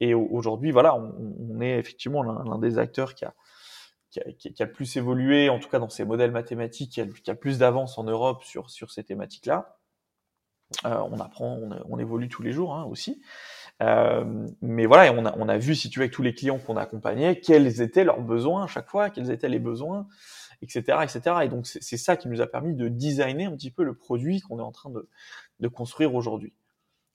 Et aujourd'hui, voilà, on, est effectivement l'un des acteurs qui a, qui a, plus évolué, en tout cas dans ses modèles mathématiques, qui a, plus d'avance en Europe sur, sur ces thématiques-là. Euh, on apprend, on, évolue tous les jours hein, aussi. Euh, mais voilà, on a, on a vu, si tu veux, avec tous les clients qu'on accompagnait, quels étaient leurs besoins à chaque fois, quels étaient les besoins, etc. etc. Et donc, c'est ça qui nous a permis de designer un petit peu le produit qu'on est en train de, de construire aujourd'hui.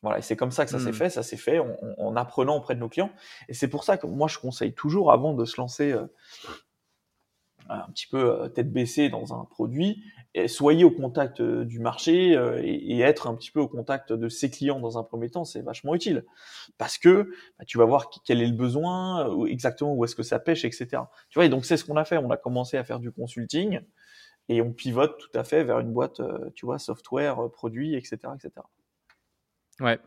Voilà, et c'est comme ça que ça s'est mmh. fait, ça s'est fait en, en, apprenant auprès de nos clients. Et c'est pour ça que moi, je conseille toujours, avant de se lancer euh, un petit peu euh, tête baissée dans un produit, soyez au contact euh, du marché euh, et, être un petit peu au contact de ses clients dans un premier temps, c'est vachement utile. Parce que bah, tu vas voir quel est le besoin, exactement où est-ce que ça pêche, etc. Tu vois, et donc c'est ce qu'on a fait. On a commencé à faire du consulting et on pivote tout à fait vers une boîte, tu vois, software, produit, etc., etc. Ouais,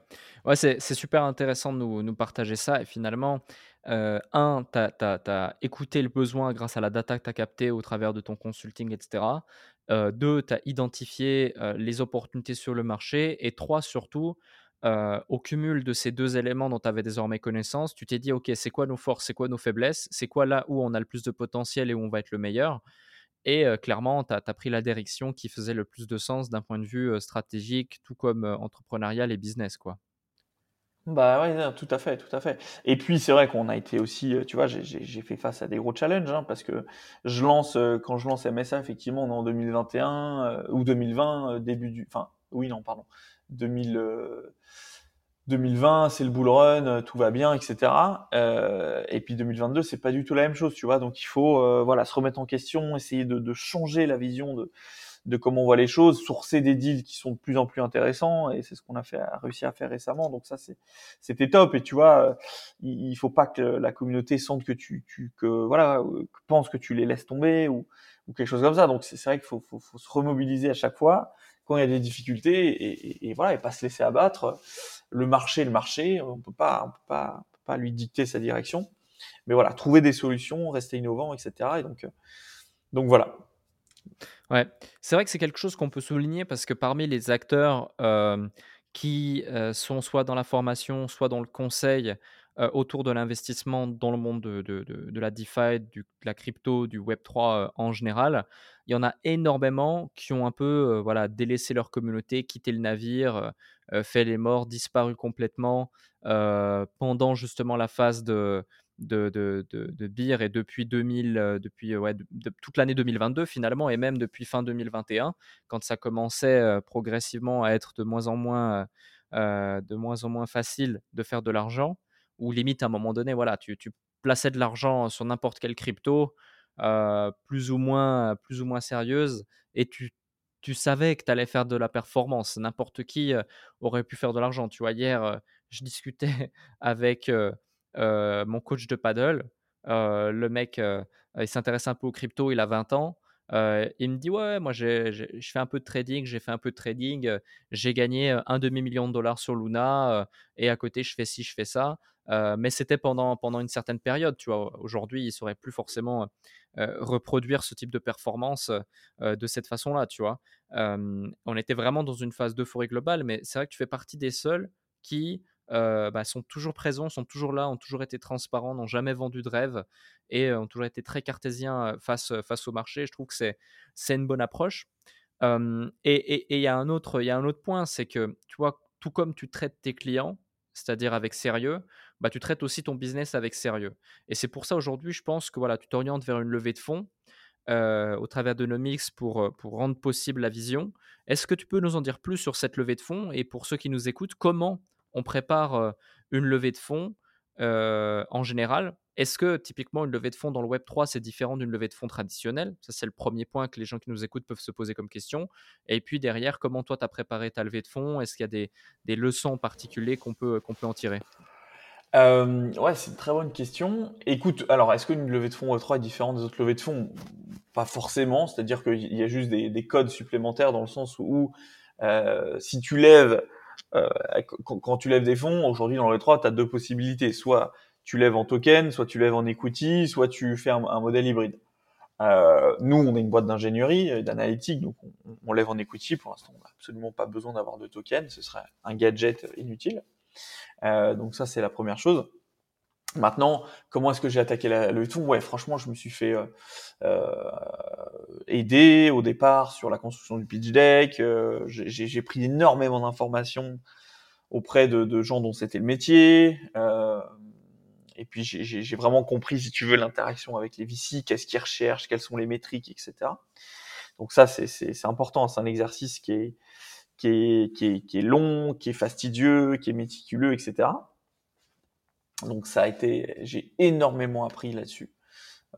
ouais c'est super intéressant de nous, nous partager ça. Et finalement, un, tu as, écouté le besoin grâce à la data que tu as captée au travers de ton consulting, etc. Deux, tu as identifié les opportunités sur le marché. Et trois, surtout, au cumul de ces deux éléments dont tu avais désormais connaissance, tu t'es dit, OK, c'est quoi nos forces, c'est quoi nos faiblesses, c'est quoi là où on a le plus de potentiel et où on va être le meilleur? Et clairement, tu as, pris la direction qui faisait le plus de sens d'un point de vue stratégique, tout comme entrepreneurial et business. quoi. Bah ouais, tout à fait, tout à fait. Et puis c'est vrai qu'on a été aussi, euh, tu vois, j'ai fait face à des gros challenges, hein, parce que je lance, euh, quand je lance MSA, effectivement, on est en 2021 euh, ou 2020, début du, enfin, oui, non, pardon, 2000, 2020, c'est le bull run, tout va bien, etc. et puis 2022, c'est pas du tout la même chose, tu vois. Donc il faut, voilà, se remettre en question, essayer de, de changer la vision de de comment on voit les choses, sourcer des deals qui sont de plus en plus intéressants, et c'est ce qu'on a fait, réussi à faire récemment. Donc ça, c'était top. Et tu vois, il, faut pas que la communauté sente que tu, tu que voilà, pense que tu les laisses tomber ou, ou quelque chose comme ça. Donc c'est vrai qu'il faut, faut, faut, se remobiliser à chaque fois quand il y a des difficultés et, et, voilà, et pas se laisser abattre. Le marché, le marché, on peut pas, on peut pas, on peut pas lui dicter sa direction. Mais voilà, trouver des solutions, rester innovant, etc. Et donc, donc voilà. Ouais, c'est vrai que c'est quelque chose qu'on peut souligner parce que parmi les acteurs, qui, sont soit dans la formation, soit dans le conseil, autour de l'investissement dans le monde de la DeFi, de la crypto, du web 3, en général, il y en a énormément qui ont un peu, voilà, délaissé leur communauté, quitté le navire, fait les morts, disparu complètement, pendant justement la phase de de, de, de, et depuis 2000, euh, depuis ouais, toute l'année 2022 finalement, et même depuis fin 2021, quand ça commençait euh, progressivement à être de moins en moins, euh, de moins en moins facile de faire de l'argent, ou limite à un moment donné, voilà, tu, tu plaçais de l'argent sur n'importe quelle crypto, plus ou moins, plus ou moins sérieuse, et tu tu savais que tu allais faire de la performance. N'importe qui aurait pu faire de l'argent. Tu vois, hier, je discutais avec mon coach de paddle. le mec, il s'intéresse un peu aux crypto, il a 20 ans. il me dit: «Ouais, moi je fais un peu de trading, j'ai fait un peu de trading, j'ai gagné, un demi million de dollars sur Luna, et à côté je fais ci, je fais ça». mais c'était pendant pendant une certaine période, tu vois? Aujourd'hui, il saurait plus forcément, reproduire ce type de performance, de cette façon-là, tu vois? on était vraiment dans une phase d'euphorie globale, mais c'est vrai que tu fais partie des seuls qui, bah, sont toujours présents, sont toujours là, ont toujours été transparents, n'ont jamais vendu de rêve et ont toujours été très cartésiens, face, face au marché. Je trouve que c'est une bonne approche. et il y a un autre y a un autre point, c'est que, tu vois, tout comme tu traites tes clients, c'est-à-dire avec sérieux, bah, tu traites aussi ton business avec sérieux. Et c'est pour ça aujourd'hui, je pense que voilà, tu t'orientes vers une levée de fonds au travers de Nomix pour, pour rendre possible la vision. Est-ce que tu peux nous en dire plus sur cette levée de fonds? Et pour ceux qui nous écoutent, comment on prépare une levée de fonds en général. Est-ce que typiquement une levée de fonds dans le Web 3 c'est différent d'une levée de fonds traditionnelle? Ça c'est le premier point que les gens qui nous écoutent peuvent se poser comme question. Et puis derrière, comment toi tu as préparé ta levée de fonds? Est-ce qu'il y a des, des leçons particulières qu'on peut, qu'on peut en tirer? Euh, ouais, c'est une très bonne question. Écoute, alors, est-ce qu'une levée de fonds Web3 est différente des autres levées de fonds? Pas forcément, c'est-à-dire qu'il y a juste des, des, codes supplémentaires dans le sens où si tu lèves, quand, tu lèves des fonds, aujourd'hui dans le Web3, tu as deux possibilités. Soit tu lèves en token, soit tu lèves en equity, soit tu fais un, un modèle hybride. Euh, nous, on est une boîte d'ingénierie, d'analytique, donc on, on, lève en equity. Pour l'instant, on n'a absolument pas besoin d'avoir de token, ce serait un gadget inutile. Euh, donc ça, c'est la première chose. Maintenant, comment est-ce que j'ai attaqué le tout? Ouais, franchement, je me suis fait euh, euh, aider au départ sur la construction du pitch deck. Euh, j'ai pris énormément d'informations auprès de, de, gens dont c'était le métier. Euh, et puis j'ai vraiment compris, si tu veux, l'interaction avec les VC, qu'est-ce qu'ils recherchent, quelles sont les métriques, etc. Donc ça, c'est important. C'est un exercice qui est, qui, est, qui est long, qui est fastidieux, qui est méticuleux, etc. Donc ça a été, j'ai énormément appris là-dessus.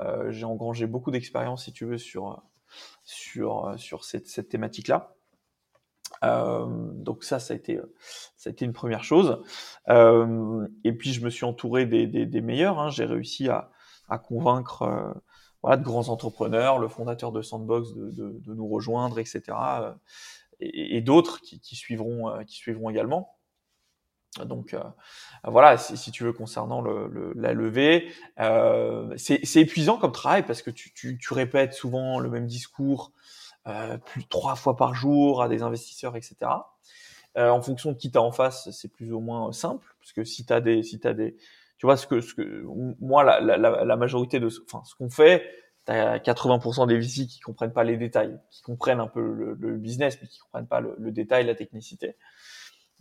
Euh, j'ai engrangé beaucoup d'expérience, si tu veux, sur sur sur cette, cette thématique-là. Euh, donc ça, ça a été ça a été une première chose. Euh, et puis je me suis entouré des, des, meilleurs. Hein. J'ai réussi à, à convaincre voilà de grands entrepreneurs, le fondateur de Sandbox de, de, nous rejoindre, etc et, d'autres qui, suivront, qui suivront également. Donc euh, voilà, si, si, tu veux concernant le, le, la levée, euh, c'est épuisant comme travail parce que tu, tu, tu, répètes souvent le même discours euh, plus trois fois par jour à des investisseurs, etc. Euh, en fonction de qui t'as en face, c'est plus ou moins simple parce que si t'as des, si t'as des, tu vois ce que, ce que moi la, la, la majorité de, enfin ce qu'on fait, t'as 80% des VC qui comprennent pas les détails, qui comprennent un peu le, le business, mais qui comprennent pas le, le détail, la technicité.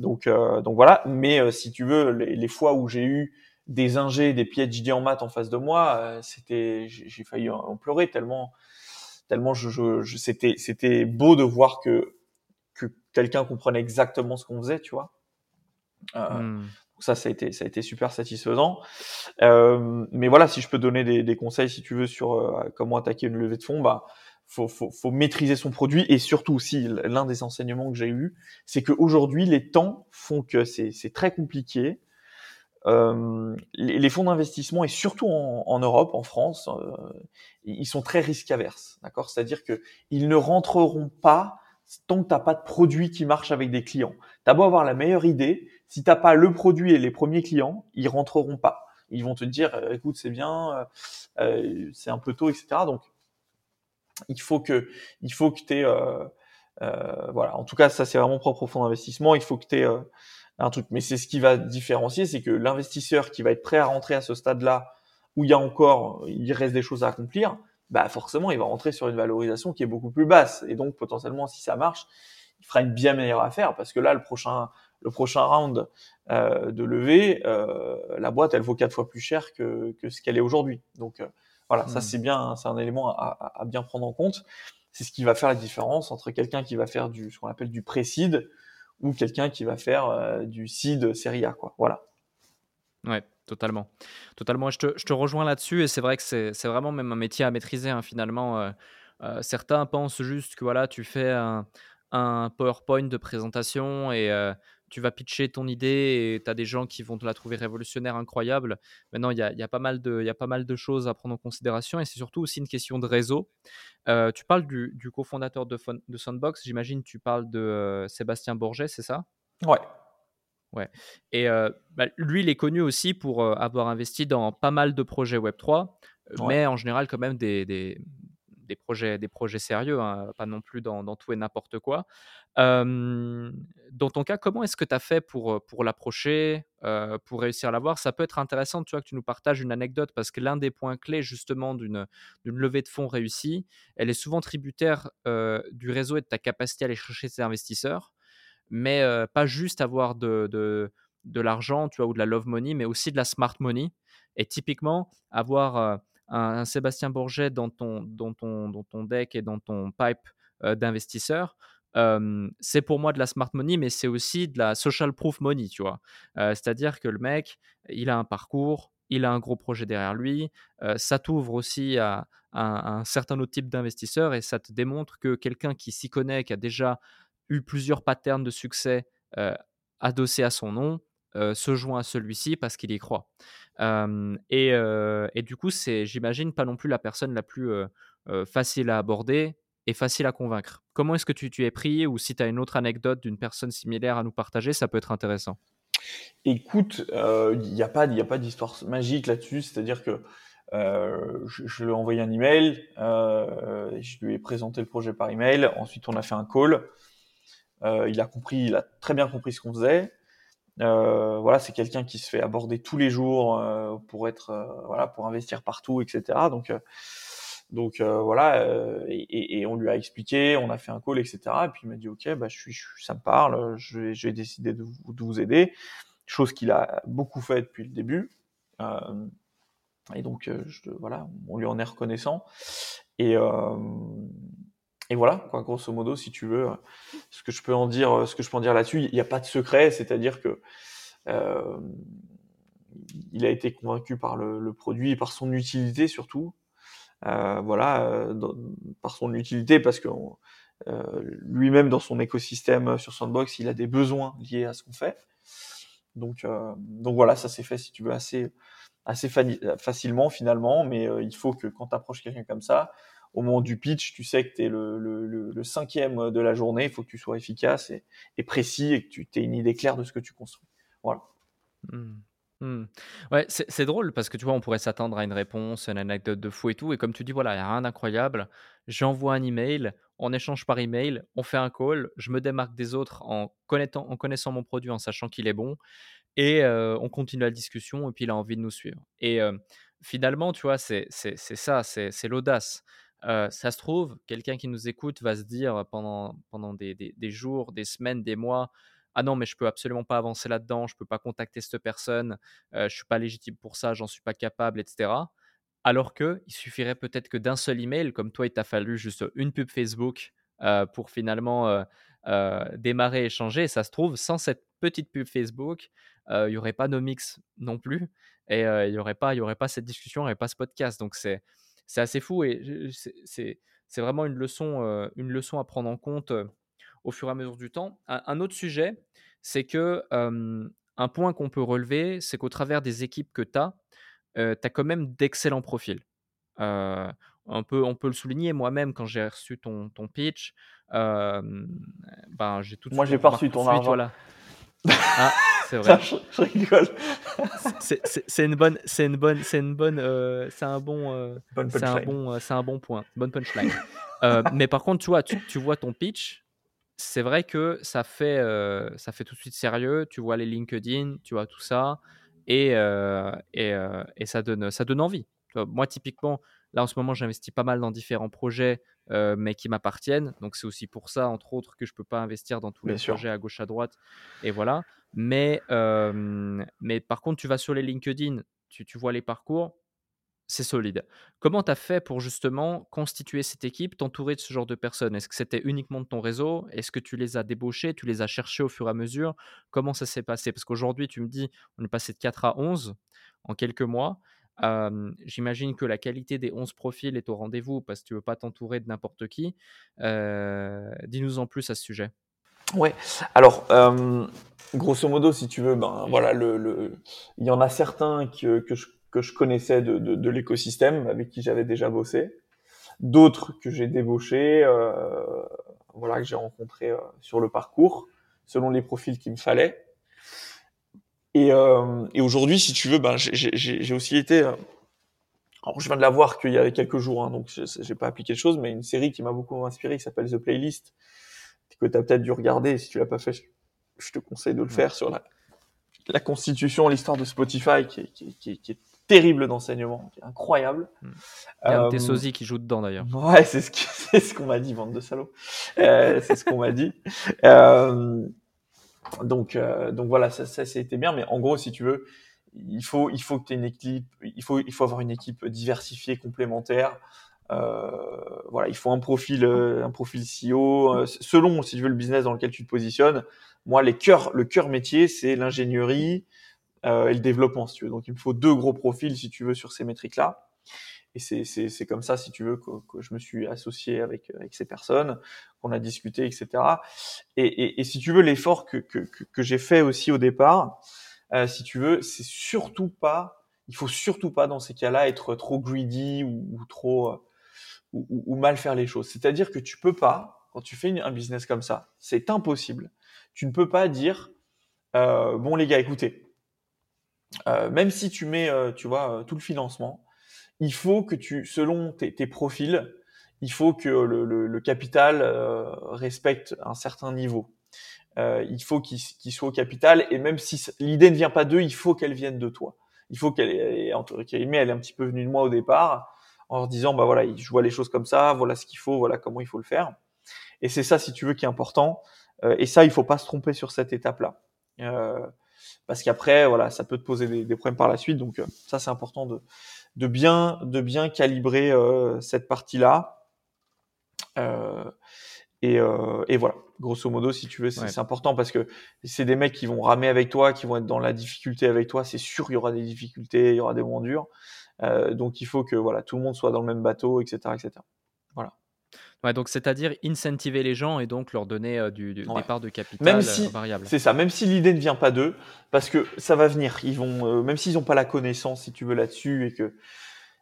Donc, euh, donc voilà. Mais euh, si tu veux, les, les fois où j'ai eu des ingés, des PhD en maths en face de moi, euh, c'était, j'ai failli en pleurer tellement, tellement je, je, je c'était, c'était beau de voir que que quelqu'un comprenait exactement ce qu'on faisait, tu vois. Hmm ça, ça a été, ça a été super satisfaisant. Euh, mais voilà, si je peux donner des, des conseils, si tu veux, sur euh, comment attaquer une levée de fonds, bah, faut, faut, faut maîtriser son produit et surtout aussi l'un des enseignements que j'ai eu, c'est qu'aujourd'hui les temps font que c'est très compliqué. Euh, les, fonds d'investissement et surtout en, en, Europe, en France, euh, ils sont très risque averses, d'accord? C'est-à-dire que ils ne rentreront pas tant que t'as pas de produit qui marche avec des clients. T'as beau avoir la meilleure idée, si t'as pas le produit et les premiers clients, ils rentreront pas. Ils vont te dire, euh, écoute, c'est bien, euh, euh, c'est un peu tôt, etc. Donc, il faut que, il faut que t'aies, euh, euh, voilà. En tout cas, ça c'est vraiment propre au fonds d'investissement. Il faut que t'aies un truc. Mais c'est ce qui va différencier, c'est que l'investisseur qui va être prêt à rentrer à ce stade-là, où il y a encore, il reste des choses à accomplir, bah forcément, il va rentrer sur une valorisation qui est beaucoup plus basse. Et donc, potentiellement, si ça marche, il fera une bien meilleure affaire parce que là, le prochain, le prochain round euh, de levée, euh, la boîte, elle vaut quatre fois plus cher que, que ce qu'elle est aujourd'hui. Donc euh, voilà, ça hmm. c'est bien, c'est un élément à, à, bien prendre en compte. C'est ce qui va faire la différence entre quelqu'un qui va faire du ce qu'on appelle du pré-seed ou quelqu'un qui va faire euh, du seed série A, quoi. Voilà. Ouais, totalement. Totalement. Je te, je te rejoins là-dessus et c'est vrai que c'est vraiment même un métier à maîtriser hein, finalement. Euh, euh, certains pensent juste que voilà, tu fais un, un PowerPoint de présentation et tu vas pitcher ton idée et tu as des gens qui vont te la trouver révolutionnaire, incroyable. Maintenant, il y a, pas mal de, y a pas mal de choses à prendre en considération et c'est surtout aussi une question de réseau. Euh, tu parles du, cofondateur de, de Soundbox, j'imagine tu parles de euh, Sébastien Bourget, c'est ça? Ouais. Ouais. Et euh, bah, lui, il est connu aussi pour avoir investi dans pas mal de projets Web3, mais en général quand même des, des projets, des projets sérieux, hein, pas non plus dans, tout et n'importe quoi. dans ton cas, comment est-ce que tu as fait pour, pour l'approcher, pour réussir à l'avoir? Ça peut être intéressant, tu vois, que tu nous partages une anecdote, parce que l'un des points clés justement d'une levée de fonds réussie, elle est souvent tributaire du réseau et de ta capacité à aller chercher ces investisseurs, mais pas juste avoir de, de, de l'argent, ou de la love money, mais aussi de la smart money. Et typiquement, avoir un, Sébastien Bourget dans ton, dans, ton, dans ton deck et dans ton pipe euh, d'investisseurs, c'est pour moi de la smart money, mais c'est aussi de la social proof money, tu vois. Euh, c'est-à-dire que le mec, il a un parcours, il a un gros projet derrière lui, euh, ça t'ouvre aussi à, un certain autre type d'investisseurs et ça te démontre que quelqu'un qui s'y connaît, qui a déjà eu plusieurs patterns de succès adossés à son nom, se joint à celui-ci parce qu'il y croit et, du coup, c'est, j'imagine, pas non plus la personne la plus facile à aborder et facile à convaincre. Comment est-ce que tu, tu es pris ou si tu as une autre anecdote d'une personne similaire à nous partager, ça peut être intéressant. Écoute, il n'y a pas, a pas d'histoire magique là-dessus, c'est-à-dire que je, lui ai envoyé un email, je lui ai présenté le projet par email, ensuite on a fait un call. il a compris, il a très bien compris ce qu'on faisait. Euh, voilà, c'est quelqu'un qui se fait aborder tous les jours euh, pour être, euh, voilà, pour investir partout, etc. Donc, donc voilà, et, on lui a expliqué, on a fait un call, etc. Et puis il m'a dit, ok, bah, je suis, ça me parle, je je de vous, de vous, aider. Chose qu'il a beaucoup fait depuis le début. et donc, je, voilà, on lui en est reconnaissant. Et, et voilà, quoi, grosso modo, si tu veux, ce que je peux en dire, ce que je peux en dire là-dessus, il n'y a pas de secret, c'est-à-dire que euh, il a été convaincu par le, produit et par son utilité surtout. Euh, voilà, euh, par son utilité parce que lui-même dans son écosystème sur Sandbox, il a des besoins liés à ce qu'on fait. Donc, donc voilà, ça s'est fait si tu veux assez assez facilement finalement, mais il faut que quand tu approches quelqu'un comme ça, au moment du pitch, tu sais que tu es le, cinquième de la journée, il faut que tu sois efficace et, précis et que tu aies une idée claire de ce que tu construis. Voilà. Mmh. Mmh. Ouais, c'est drôle parce que tu vois, on pourrait s'attendre à une réponse, une anecdote de fou et tout. Et comme tu dis, voilà, il n'y a rien d'incroyable. J'envoie un email, on échange par email, on fait un call, je me démarque des autres en connaissant, en connaissant mon produit, en sachant qu'il est bon. Et euh, on continue la discussion et puis il a envie de nous suivre. Et euh, finalement, tu vois, c'est ça, c'est l'audace ça se trouve, quelqu'un qui nous écoute va se dire pendant, pendant des, des, jours, des semaines, des mois, ah non, mais je peux absolument pas avancer là-dedans, je peux pas contacter cette personne, je suis pas légitime pour ça, j'en suis pas capable, etc. Alors que il suffirait peut-être que d'un seul email, comme toi, il t'a fallu juste une pub Facebook pour finalement démarrer, échanger. Et ça se trouve, sans cette petite pub Facebook, il n'y aurait pas nos mix non plus, et il n'y aurait pas, il y aurait pas cette discussion, il n'y aurait pas ce podcast. Donc c'est c'est assez fou et c'est vraiment une leçon, une leçon à prendre en compte au fur et à mesure du temps. Un, autre sujet, c'est que un point qu'on peut relever, c'est qu'au travers des équipes que tu as, tu as quand même d'excellents profils. on, peut, on peut le souligner, moi-même, quand j'ai reçu ton, ton pitch, ben, j'ai tout de Moi, j'ai pas reçu ton argent. Voilà. Ah, c'est vrai. je, rigole. c'est une bonne, c'est une bonne, c'est une bonne, euh, c'est un bon, euh, c'est un bon, euh, c'est un bon point, bonne punchline. mais par contre, tu vois, tu, tu vois ton pitch, c'est vrai que ça fait, ça fait tout de suite sérieux. Tu vois les LinkedIn, tu vois tout ça, et et, et ça donne, ça donne envie. Moi, typiquement, là en ce moment, j'investis pas mal dans différents projets euh, mais qui m'appartiennent. Donc c'est aussi pour ça, entre autres, que je peux pas investir dans tous les projets à gauche à droite. Et voilà. Mais, euh, mais par contre, tu vas sur les LinkedIn, tu, tu vois les parcours, c'est solide. Comment tu as fait pour justement constituer cette équipe, t'entourer de ce genre de personnes? Est-ce que c'était uniquement de ton réseau? Est-ce que tu les as débauchés Tu les as cherchés au fur et à mesure? Comment ça s'est passé? Parce qu'aujourd'hui, tu me dis, on est passé de 4 à 11 en quelques mois. J'imagine que la qualité des 11 profils est au rendez-vous parce que tu ne veux pas t'entourer de n'importe qui. Dis-nous en plus à ce sujet. Ouais. Alors, euh, grosso modo, si tu veux, ben voilà, le, le... il y en a certains que, que, je, que je connaissais de, de, de l'écosystème, avec qui j'avais déjà bossé. D'autres que j'ai débauchés, euh, voilà, que j'ai rencontrés euh, sur le parcours, selon les profils qu'il me fallait. Et, euh, et aujourd'hui, si tu veux, ben, j'ai aussi été. Euh, alors, je viens de la voir qu'il y a quelques jours, hein, donc j'ai pas appliqué de choses, mais une série qui m'a beaucoup inspiré, qui s'appelle The Playlist, que tu as peut-être dû regarder. Si tu l'as pas fait, je, te conseille de le faire sur la, la constitution, l'histoire de Spotify, qui est, qui, qui, qui est terrible d'enseignement, qui est incroyable. Hmm. Il y a un euh, qui joue dedans d'ailleurs. Ouais, c'est ce qu'on ce m'a dit, bande de salauds. Euh, c'est ce qu'on m'a dit. Euh, donc, euh, donc voilà, ça, ça, été bien. Mais en gros, si tu veux, il faut, il faut que tu une équipe, il faut, il faut avoir une équipe diversifiée, complémentaire. Euh, voilà, il faut un profil, euh, un profil CEO. Euh, selon, si tu veux, le business dans lequel tu te positionnes. Moi, les cœurs, le cœur métier, c'est l'ingénierie euh, et le développement, si tu veux. Donc, il me faut deux gros profils, si tu veux, sur ces métriques-là. Et c'est comme ça, si tu veux, que, que, je me suis associé avec, avec ces personnes, qu'on a discuté, etc. Et, et, et si tu veux, l'effort que, que, que j'ai fait aussi au départ, euh, si tu veux, c'est surtout pas, il faut surtout pas dans ces cas-là être trop greedy ou, ou trop euh, ou, ou, mal faire les choses. C'est-à-dire que tu peux pas, quand tu fais un business comme ça, c'est impossible. Tu ne peux pas dire, euh, bon les gars, écoutez, euh, même si tu mets, euh, tu vois, tout le financement, il faut que tu, selon tes, profils, il faut que le, capital respecte un certain niveau. Euh, il faut qu'il qu soit au capital et même si l'idée ne vient pas d'eux, il faut qu'elle vienne de toi. Il faut qu'elle, entre guillemets, elle est un petit peu venue de moi au départ en leur disant, bah voilà, je vois les choses comme ça, voilà ce qu'il faut, voilà comment il faut le faire. Et c'est ça, si tu veux, qui est important. Euh, et ça, il faut pas se tromper sur cette étape-là. Euh, parce qu'après, voilà, ça peut te poser des, problèmes par la suite. Donc, euh, ça, c'est important de, de, bien, de bien calibrer euh, cette partie-là. Et, et, voilà, grosso modo, si tu veux, c'est important parce que c'est des mecs qui vont ramer avec toi, qui vont être dans la difficulté avec toi. C'est sûr, il y aura des difficultés, il y aura des moments durs. Euh, donc il faut que voilà, tout le monde soit dans le même bateau, etc. etc. Voilà. Ouais, donc c'est-à-dire incentiver les gens et donc leur donner euh, du, du départ de capital même si, euh, variable. C'est ça, même si l'idée ne vient pas d'eux, parce que ça va venir. Ils vont, euh, même s'ils n'ont pas la connaissance, si tu veux, là-dessus, et que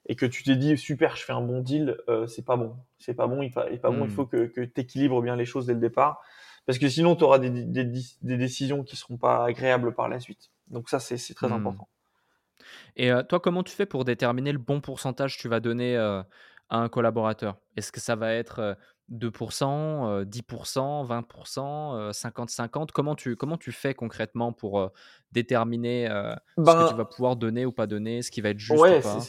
et que tu t'es dit super, je fais un bon deal, euh, c'est pas bon, c'est pas bon, il, fa, pas bon, il hmm. faut que, que tu équilibres bien les choses dès le départ, parce que sinon tu auras des, des, des, décisions qui seront pas agréables par la suite. Donc ça, c'est très mmh. important. Et toi, comment tu fais pour déterminer le bon pourcentage que tu vas donner à un collaborateur? Est-ce que ça va être 2%, 10%, 20%, 50-50 comment tu, comment tu fais concrètement pour déterminer ce que tu ben vas pouvoir donner ou pas donner, ce qui va être juste ouais, ou pas?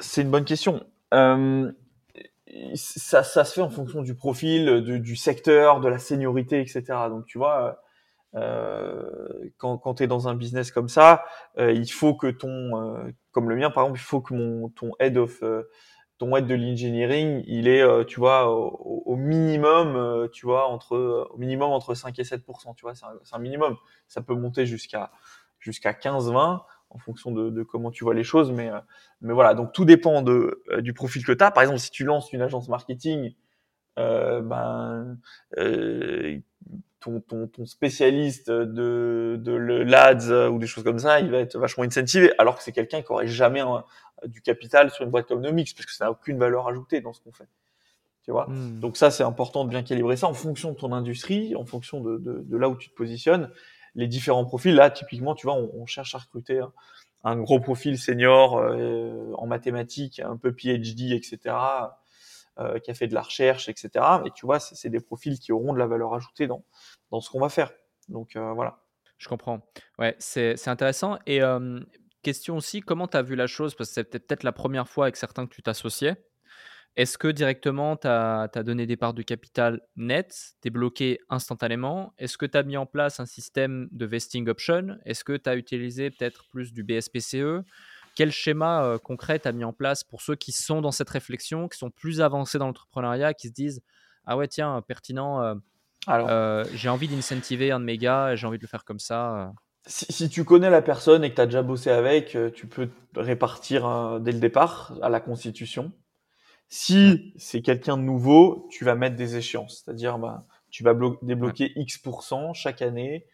C'est une bonne question. Euh, ça, ça, se fait en fonction du profil, du, du secteur, de la seniorité, etc. Donc tu vois, euh, quand, quand tu es dans un business comme ça, euh, il faut que ton, comme le mien par exemple, il faut que mon ton head of ton head de l'engineering, il est, tu vois, au, au minimum, tu vois, entre au minimum entre 5 et 7% tu vois, c'est un, un, minimum. Ça peut monter jusqu'à jusqu'à 15-20 en fonction de, de, comment tu vois les choses, mais mais voilà, donc tout dépend de du profil que tu as. Par exemple, si tu lances une agence marketing, euh, ben euh, ton, ton, ton, spécialiste de, de l'ADS ou des choses comme ça, il va être vachement incentivé, alors que c'est quelqu'un qui aurait jamais du capital sur une boîte comme Nomix, parce que ça n'a aucune valeur ajoutée dans ce qu'on fait. Tu vois? Hmm. Donc ça, c'est important de bien calibrer ça en fonction de ton industrie, en fonction de, de, de, là où tu te positionnes. Les différents profils, là, typiquement, tu vois, on, on cherche à recruter un, un gros profil senior euh, en mathématiques, un peu PhD, etc., euh, qui a fait de la recherche, etc. Et tu vois, c'est des profils qui auront de la valeur ajoutée dans, dans ce qu'on va faire. Donc euh, voilà. Je comprends. Ouais, c'est intéressant. Et euh, question aussi, comment tu as vu la chose? Parce que c'était peut-être la première fois avec certains que tu t'associais. Est-ce que directement, tu as, donné des parts de capital net, débloqué instantanément? Est-ce que tu as mis en place un système de vesting option? Est-ce que tu as utilisé peut-être plus du BSPCE Quel schéma euh, concret tu as mis en place pour ceux qui sont dans cette réflexion, qui sont plus avancés dans l'entrepreneuriat, qui se disent Ah ouais, tiens, pertinent, euh, euh, j'ai envie d'incentiver un de mes gars, j'ai envie de le faire comme ça. Si, si, tu connais la personne et que tu as déjà bossé avec, tu peux répartir dès le départ à la constitution. Si c'est quelqu'un de nouveau, tu vas mettre des échéances. C'est-à-dire, bah, tu vas débloquer X% chaque année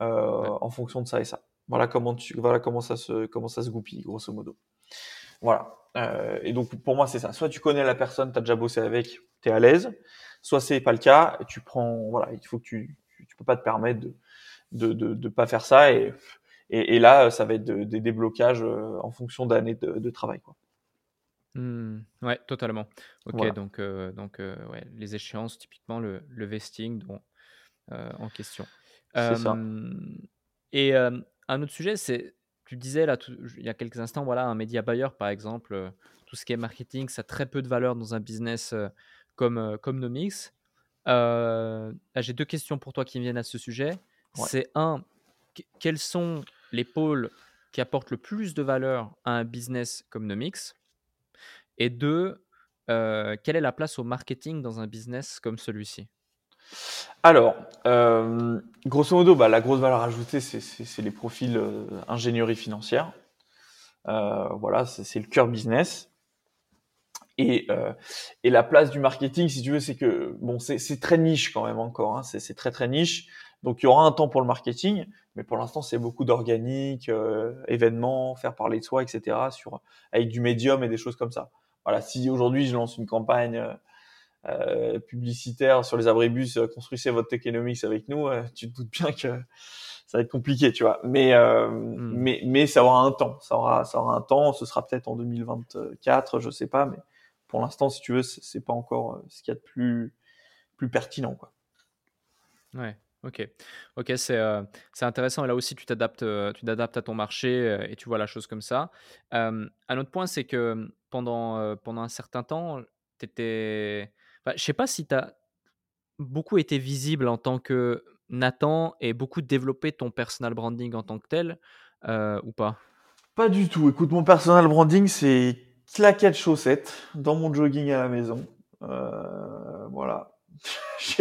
en fonction de ça et ça. Voilà comment, tu, voilà comment, ça se, comment ça se goupille, grosso modo. Voilà. Euh, et donc, pour moi, c'est ça. Soit tu connais la personne, tu as déjà bossé avec, tu es à l'aise. Soit c'est pas le cas, tu prends, voilà, il faut que tu, tu, peux pas te permettre de, de, de, de pas faire ça. Et, et, et, là, ça va être des déblocages euh, en fonction d'années de, de, travail, quoi. Mmh, ouais, totalement. Ok, donc, euh, donc euh, ouais, les échéances, typiquement le, le vesting dont, euh, en question. C'est ça. Et un autre sujet, c'est, tu disais là, il y a quelques instants, voilà, un média buyer, par exemple, euh, tout ce qui est marketing, ça a très peu de valeur dans un business euh, comme, euh, comme Nomix. J'ai deux questions pour toi qui me viennent à ce sujet. C'est un, quels sont les pôles qui apportent le plus de valeur à un business comme Nomix? Et deux, quelle est la place au marketing dans un business comme celui-ci? Alors, euh, grosso modo, bah, la grosse valeur ajoutée, c'est les profils euh, ingénierie financière. Euh, voilà, c'est le cœur business. Et, la place du marketing, si tu veux, c'est que bon, c'est très niche quand même encore. Hein, c'est très très niche. Donc il y aura un temps pour le marketing, mais pour l'instant c'est beaucoup d'organique, événements, faire parler de soi, etc. Sur avec du médium et des choses comme ça. Voilà, si aujourd'hui je lance une campagne euh, publicitaire sur les abribus, euh, construisez votre Techonomics avec nous, euh, tu te doutes bien que ça va être compliqué, tu vois. Mais, hmm. mais, mais ça aura un temps. Ça aura, ça aura un temps. Ce sera peut-être en 2024, je sais pas. Mais pour l'instant, si tu veux, c'est pas encore ce qu'il y a de plus, plus pertinent, quoi. Ouais. Ok, ok, c'est c'est intéressant. Et là aussi, tu t'adaptes, tu t'adaptes à ton marché et tu vois la chose comme ça. un autre point, c'est que pendant, pendant un certain temps, tu étais bah, je sais pas si tu as beaucoup été visible en tant que Nathan et beaucoup développé ton personal branding en tant que tel euh, ou pas? Pas du tout. Écoute, mon personal branding, c'est claquette chaussettes dans mon jogging à la maison. Euh, voilà.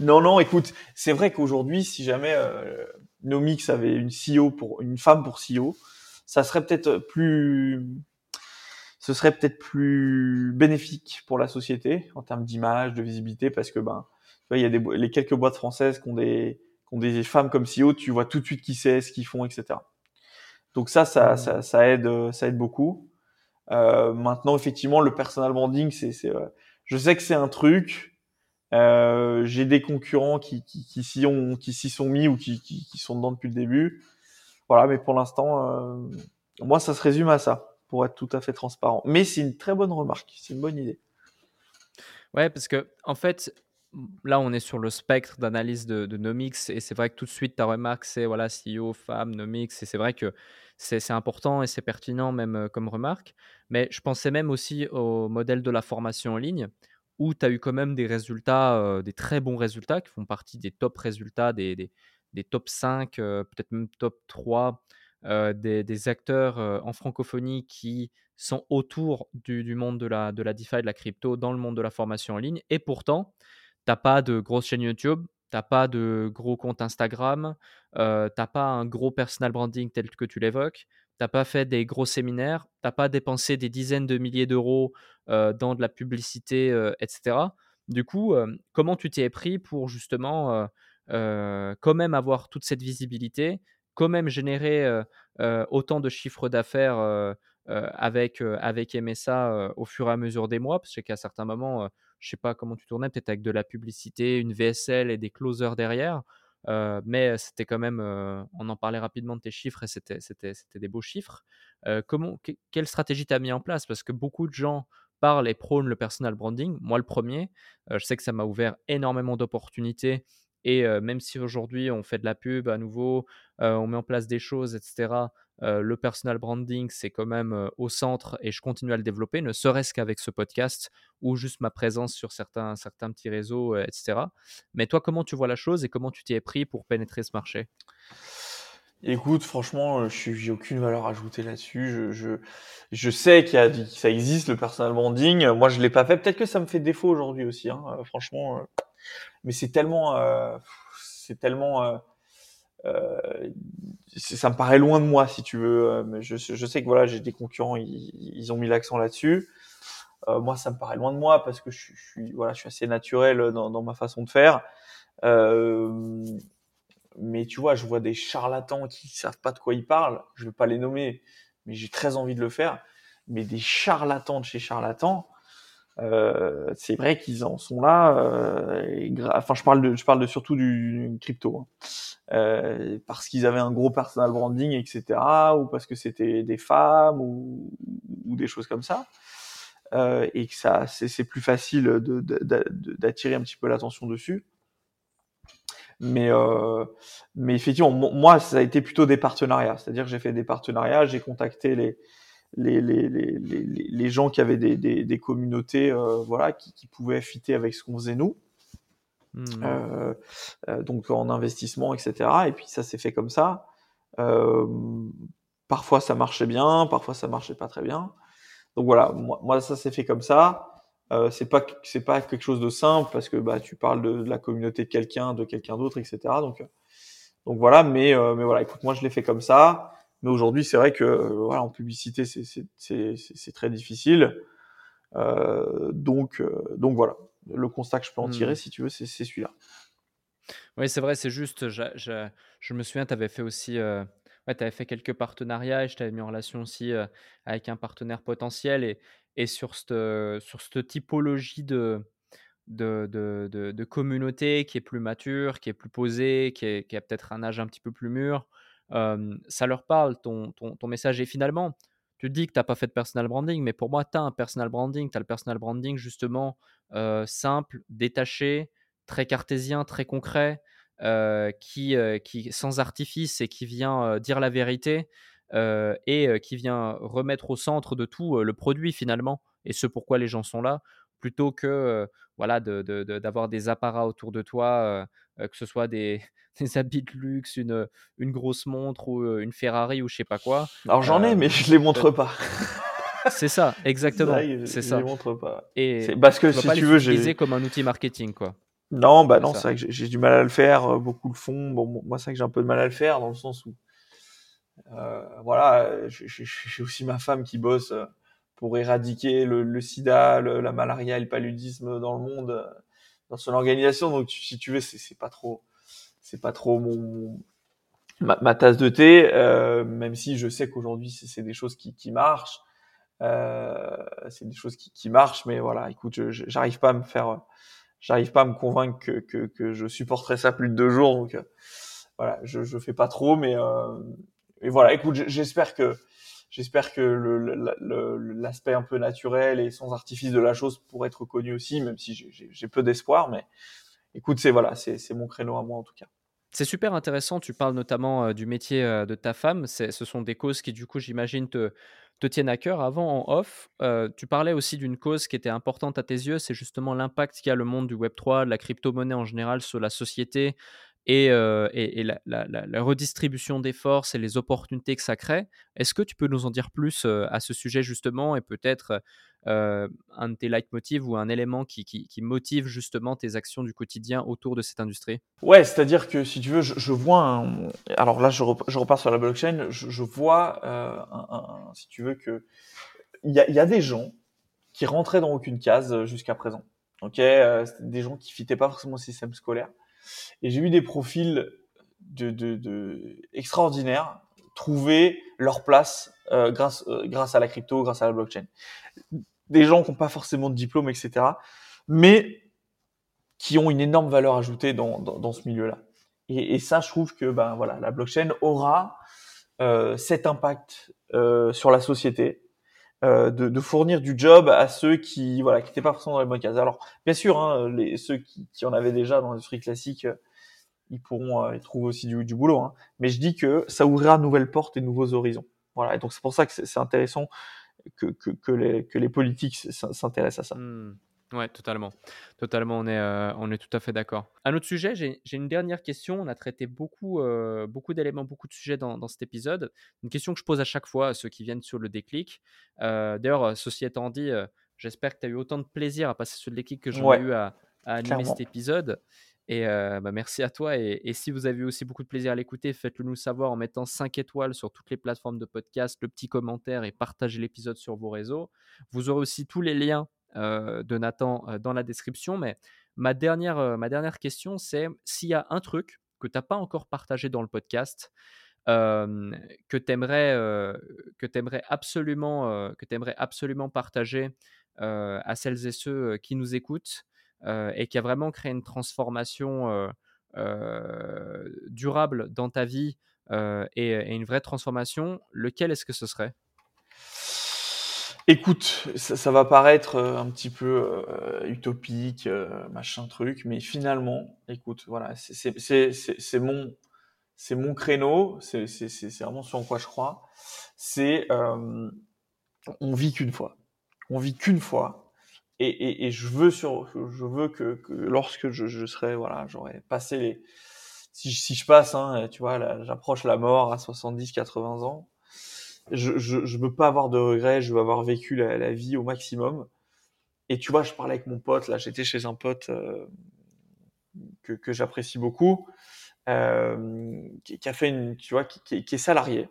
non, non, écoute, c'est vrai qu'aujourd'hui, si jamais euh, Nomix avait une CEO pour une femme pour CEO, ça serait peut-être plus ce serait peut-être plus bénéfique pour la société en termes d'image, de visibilité, parce que ben, tu vois, il y a des, les quelques boîtes françaises qui ont des, qui ont des femmes comme CEO, tu vois tout de suite qui c'est, ce qu'ils font, etc. Donc ça, ça, mmh. ça, ça, aide, ça aide beaucoup. Euh, maintenant, effectivement, le personal branding, c'est, c'est, euh, je sais que c'est un truc. Euh, j'ai des concurrents qui, qui, qui s'y ont, qui s'y sont mis ou qui, qui, qui, sont dedans depuis le début. Voilà, mais pour l'instant, euh, moi, ça se résume à ça pour être tout à fait transparent. Mais c'est une très bonne remarque, c'est une bonne idée. Ouais, parce que en fait, là, on est sur le spectre d'analyse de, de, Nomix et c'est vrai que tout de suite, ta remarque, c'est voilà, CEO, femme, Nomix, et c'est vrai que c'est important et c'est pertinent même euh, comme remarque. Mais je pensais même aussi au modèle de la formation en ligne où tu as eu quand même des résultats, euh, des très bons résultats qui font partie des top résultats, des, des, des top 5, euh, peut-être même top 3 euh, des, acteurs euh, en francophonie qui sont autour du, monde de la, de la DeFi, de la crypto, dans le monde de la formation en ligne. Et pourtant, tu n'as pas de grosse chaîne YouTube, tu n'as pas de gros compte Instagram, euh, tu n'as pas un gros personal branding tel que tu l'évoques, tu n'as pas fait des gros séminaires, tu n'as pas dépensé des dizaines de milliers d'euros dans de la publicité, etc. Du coup, comment tu t'y es pris pour justement quand même avoir toute cette visibilité quand même générer autant de chiffres d'affaires avec, avec MSA au fur et à mesure des mois, parce qu'à certains moments, je sais pas comment tu tournais, peut-être avec de la publicité, une VSL et des closers derrière. mais c'était quand même, on en parlait rapidement de tes chiffres et c'était, c'était, c'était des beaux chiffres. comment, quelle stratégie tu as mis en place? Parce que beaucoup de gens parlent et prônent le personal branding. Moi, le premier, je sais que ça m'a ouvert énormément d'opportunités et même si aujourd'hui on fait de la pub à nouveau, on met en place des choses, etc., le personal branding, c'est quand même au centre et je continue à le développer, ne serait-ce qu'avec ce podcast ou juste ma présence sur certains, certains petits réseaux, etc. Mais toi, comment tu vois la chose et comment tu t'y es pris pour pénétrer ce marché? Écoute, franchement, je n'ai aucune valeur ajoutée là-dessus. Je, je, je, sais qu'il y a, que ça existe le personal branding. Moi, je l'ai pas fait. Peut-être que ça me fait défaut aujourd'hui aussi. Hein. Franchement, mais c'est tellement, euh, c'est tellement, euh, euh, ça me paraît loin de moi si tu veux. Mais je, sais que voilà, j'ai des concurrents, ils, ont mis l'accent là-dessus. Moi, ça me paraît loin de moi parce que je, suis, voilà, je suis assez naturel dans, ma façon de faire. Euh, mais tu vois, je vois des charlatans qui savent pas de quoi ils parlent. Je vais pas les nommer, mais j'ai très envie de le faire. Mais des charlatans de chez charlatans, euh, c'est vrai qu'ils en sont là. Euh, enfin, je parle de, je parle de surtout du, crypto, hein. euh, parce qu'ils avaient un gros personal branding, etc., ou parce que c'était des femmes ou, ou, des choses comme ça, euh, et que ça, c'est plus facile d'attirer un petit peu l'attention dessus. Mais, euh, mais effectivement, moi, ça a été plutôt des partenariats. C'est-à-dire que j'ai fait des partenariats, j'ai contacté les, les, les, les, les, gens qui avaient des, des, des communautés euh, voilà, qui, qui, pouvaient fitter avec ce qu'on faisait nous. Mmh. Euh, euh, donc en investissement, etc. Et puis ça s'est fait comme ça. Parfois ça marchait bien, parfois ça marchait pas très bien. Donc voilà, moi, moi ça s'est fait comme ça. Euh, c'est pas c'est pas quelque chose de simple parce que bah tu parles de, de la communauté de quelqu'un, de quelqu'un d'autre, etc. Donc donc voilà, mais mais voilà, écoute, moi je l'ai fait comme ça. Mais aujourd'hui, c'est vrai que voilà, en publicité, c'est très difficile. Euh, donc, euh, donc voilà, le constat que je peux en tirer, mmh. si tu veux, c'est celui-là. Oui, c'est vrai, c'est juste. Je, je, je, me souviens, tu avais fait aussi. Euh, ouais, avais fait quelques partenariats et je t'avais mis en relation aussi euh, avec un partenaire potentiel. Et, et sur cette, sur cette typologie de, de, de, de, de, communauté qui est plus mature, qui est plus posée, qui, est, qui a peut-être un âge un petit peu plus mûr, ça leur parle, ton, ton, ton, message. Et finalement, tu dis que tu n'as pas fait de personal branding, mais pour moi, tu as un personal branding. Tu as le personal branding justement simple, détaché, très cartésien, très concret, qui, qui, sans artifice et qui vient dire la vérité et qui vient remettre au centre de tout le produit finalement et ce pourquoi les gens sont là plutôt que voilà d'avoir de, des apparats autour de toi, que ce soit des, des, habits de luxe, une, une grosse montre ou une Ferrari ou je sais pas quoi. Alors j'en ai, mais je les montre pas. C'est ça, exactement. C'est ça. Je les montre pas. Et parce que si tu veux, j'ai comme un outil marketing, quoi. Non, bah non, c'est vrai que j'ai du mal à le faire. Beaucoup le font. Bon, moi, c'est vrai que j'ai un peu de mal à le faire dans le sens où, euh, voilà, j'ai aussi ma femme qui bosse pour éradiquer le, sida, la malaria le paludisme dans le monde, euh, dans son organisation. Donc, si tu veux, c'est pas trop, c'est pas trop mon, ma, tasse de thé, euh, même si je sais qu'aujourd'hui c'est des choses qui, marchent, euh, c'est des choses qui, marchent, mais voilà, écoute, j'arrive pas à me faire, j'arrive pas à me convaincre que, que, je supporterai ça plus de deux jours, donc voilà, je, je fais pas trop, mais voilà, écoute, j'espère que J'espère que l'aspect un peu naturel et sans artifice de la chose pourrait être connu aussi, même si j'ai peu d'espoir. Mais écoute, c'est voilà, c'est mon créneau à moi en tout cas. C'est super intéressant. Tu parles notamment euh, du métier euh, de ta femme. Ce sont des causes qui, du coup, j'imagine, te, tiennent à cœur. Avant, en off, euh, tu parlais aussi d'une cause qui était importante à tes yeux. C'est justement l'impact qu'a le monde du Web3, de la crypto-monnaie en général sur la société, et, et, la, redistribution des forces et les opportunités que ça crée. Est-ce que tu peux nous en dire plus à ce sujet justement et peut-être un de tes leitmotivs ou un élément qui, motive justement tes actions du quotidien autour de cette industrie? Ouais, c'est-à-dire que si tu veux, je, vois un... Alors là, je, repars sur la blockchain, je, vois, si tu veux, que il y a, des gens qui rentraient dans aucune case jusqu'à présent. Ok, des gens qui fitaient pas forcément au système scolaire et j'ai vu des profils extraordinaires trouver leur place euh, grâce, euh, grâce à la crypto, grâce à la blockchain. Des gens qui n'ont pas forcément de diplôme, etc., mais qui ont une énorme valeur ajoutée dans, ce milieu-là. Et, ça, je trouve que ben, voilà, la blockchain aura euh, cet impact sur la société, de, de, fournir du job à ceux qui voilà qui n'étaient pas forcément dans les bonnes cases. Alors bien sûr, hein, ceux qui, en avaient déjà dans l'industrie classique, euh, ils pourront euh, trouver aussi du, boulot. Hein. Mais je dis que ça ouvrira de nouvelles portes et de nouveaux horizons. Voilà. Et donc c'est pour ça que c'est intéressant que, que, les, que les politiques s'intéressent à ça. Mmh. Ouais, totalement. Totalement, on est, euh, on est tout à fait d'accord. Un autre sujet, j'ai une dernière question. On a traité beaucoup, euh, beaucoup d'éléments, beaucoup de sujets dans, dans, cet épisode. Une question que je pose à chaque fois à ceux qui viennent sur le déclic. Euh, D'ailleurs, ceci étant dit, j'espère que tu as eu autant de plaisir à passer sur le déclic que j'en ai eu à, à animer cet épisode. Et bah, merci à toi et si vous avez aussi beaucoup de plaisir à l'écouter, faites-le nous savoir en mettant 5 étoiles sur toutes les plateformes de podcast, le petit commentaire et partagez l'épisode sur vos réseaux. Vous aurez aussi tous les liens, de Nathan, dans la description. Mais ma dernière, ma dernière question, c'est s'il y a un truc que tu as pas encore partagé dans le podcast, que tu aimerais, absolument, que aimerais absolument partager, à celles et ceux, qui nous écoutent, et qui a vraiment créé une transformation, durable dans ta vie, et une vraie transformation, lequel est-ce que ce serait? Écoute, ça va paraître, un petit peu, utopique, machin truc, mais finalement, écoute, voilà, c'est mon mon créneau, c'est vraiment ce en quoi je crois. C'est on vit qu'une fois. On vit qu'une fois. Et, et, je veux sur, je veux que, que lorsque je, je, serai, voilà, j'aurai passé les, si, si je passe, hein, tu vois, j'approche la mort à 70, 80 ans, je, je, veux pas avoir de regrets, je veux avoir vécu la, vie au maximum. Et tu vois, je parlais avec mon pote, là, j'étais chez un pote euh, que, j'apprécie beaucoup, euh, qui, a fait une, tu vois, qui, qui est salarié,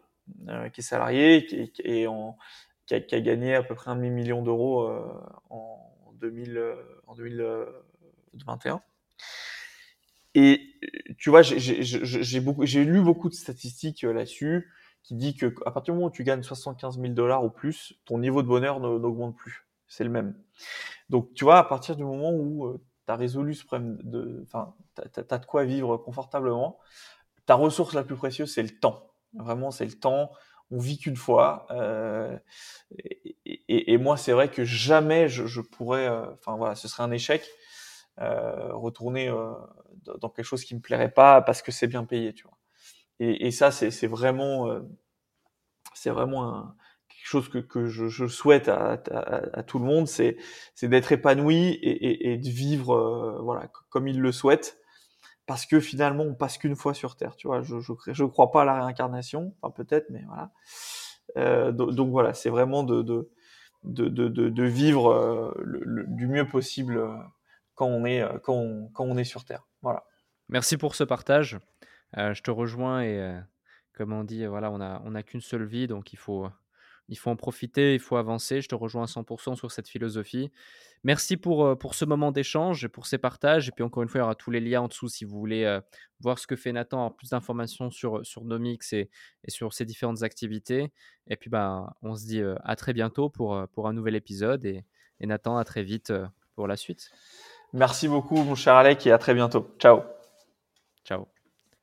euh, qui est salarié, qui, a, qui a, gagné à peu près un demi-million d'euros euh, en 2000, euh, en 2021. Et tu vois, j'ai lu beaucoup de statistiques là-dessus qui dit que à partir du moment où tu gagnes 75 000 dollars ou plus, ton niveau de bonheur n'augmente plus. C'est le même. Donc, tu vois, à partir du moment où tu as résolu ce problème de, enfin, tu as, de quoi vivre confortablement, ta ressource la plus précieuse, c'est le temps. Vraiment, c'est le temps. On vit qu'une fois. Euh, et, moi, c'est vrai que jamais je, pourrais, euh, enfin voilà, ce serait un échec. Euh, retourner euh, dans quelque chose qui me plairait pas parce que c'est bien payé, tu vois. Et, ça, c'est vraiment, euh, c'est vraiment un, quelque chose que, je, souhaite à, tout le monde, c'est d'être épanoui et, de vivre euh, voilà comme il le souhaite parce que finalement on passe qu'une fois sur terre tu vois. Je, je je crois pas à la réincarnation peut-être mais voilà. Euh, donc, voilà c'est vraiment de vivre euh, du mieux possible euh, quand on est quand on, est sur terre. Voilà. Merci pour ce partage. euh, je te rejoins et comme on dit voilà on a on a qu'une seule vie donc il faut il faut en profiter, il faut avancer. Je te rejoins à 100% sur cette philosophie. Merci pour, pour ce moment d'échange, pour ces partages. Et puis encore une fois, il y aura tous les liens en dessous si vous voulez euh, voir ce que fait Nathan, avoir plus d'informations sur, sur Nomix et, et, sur ses différentes activités. Et puis, bah, on se dit euh, à très bientôt pour, pour un nouvel épisode. Et, et Nathan, à très vite pour la suite. Merci beaucoup, mon cher Alec, et à très bientôt. Ciao. Ciao.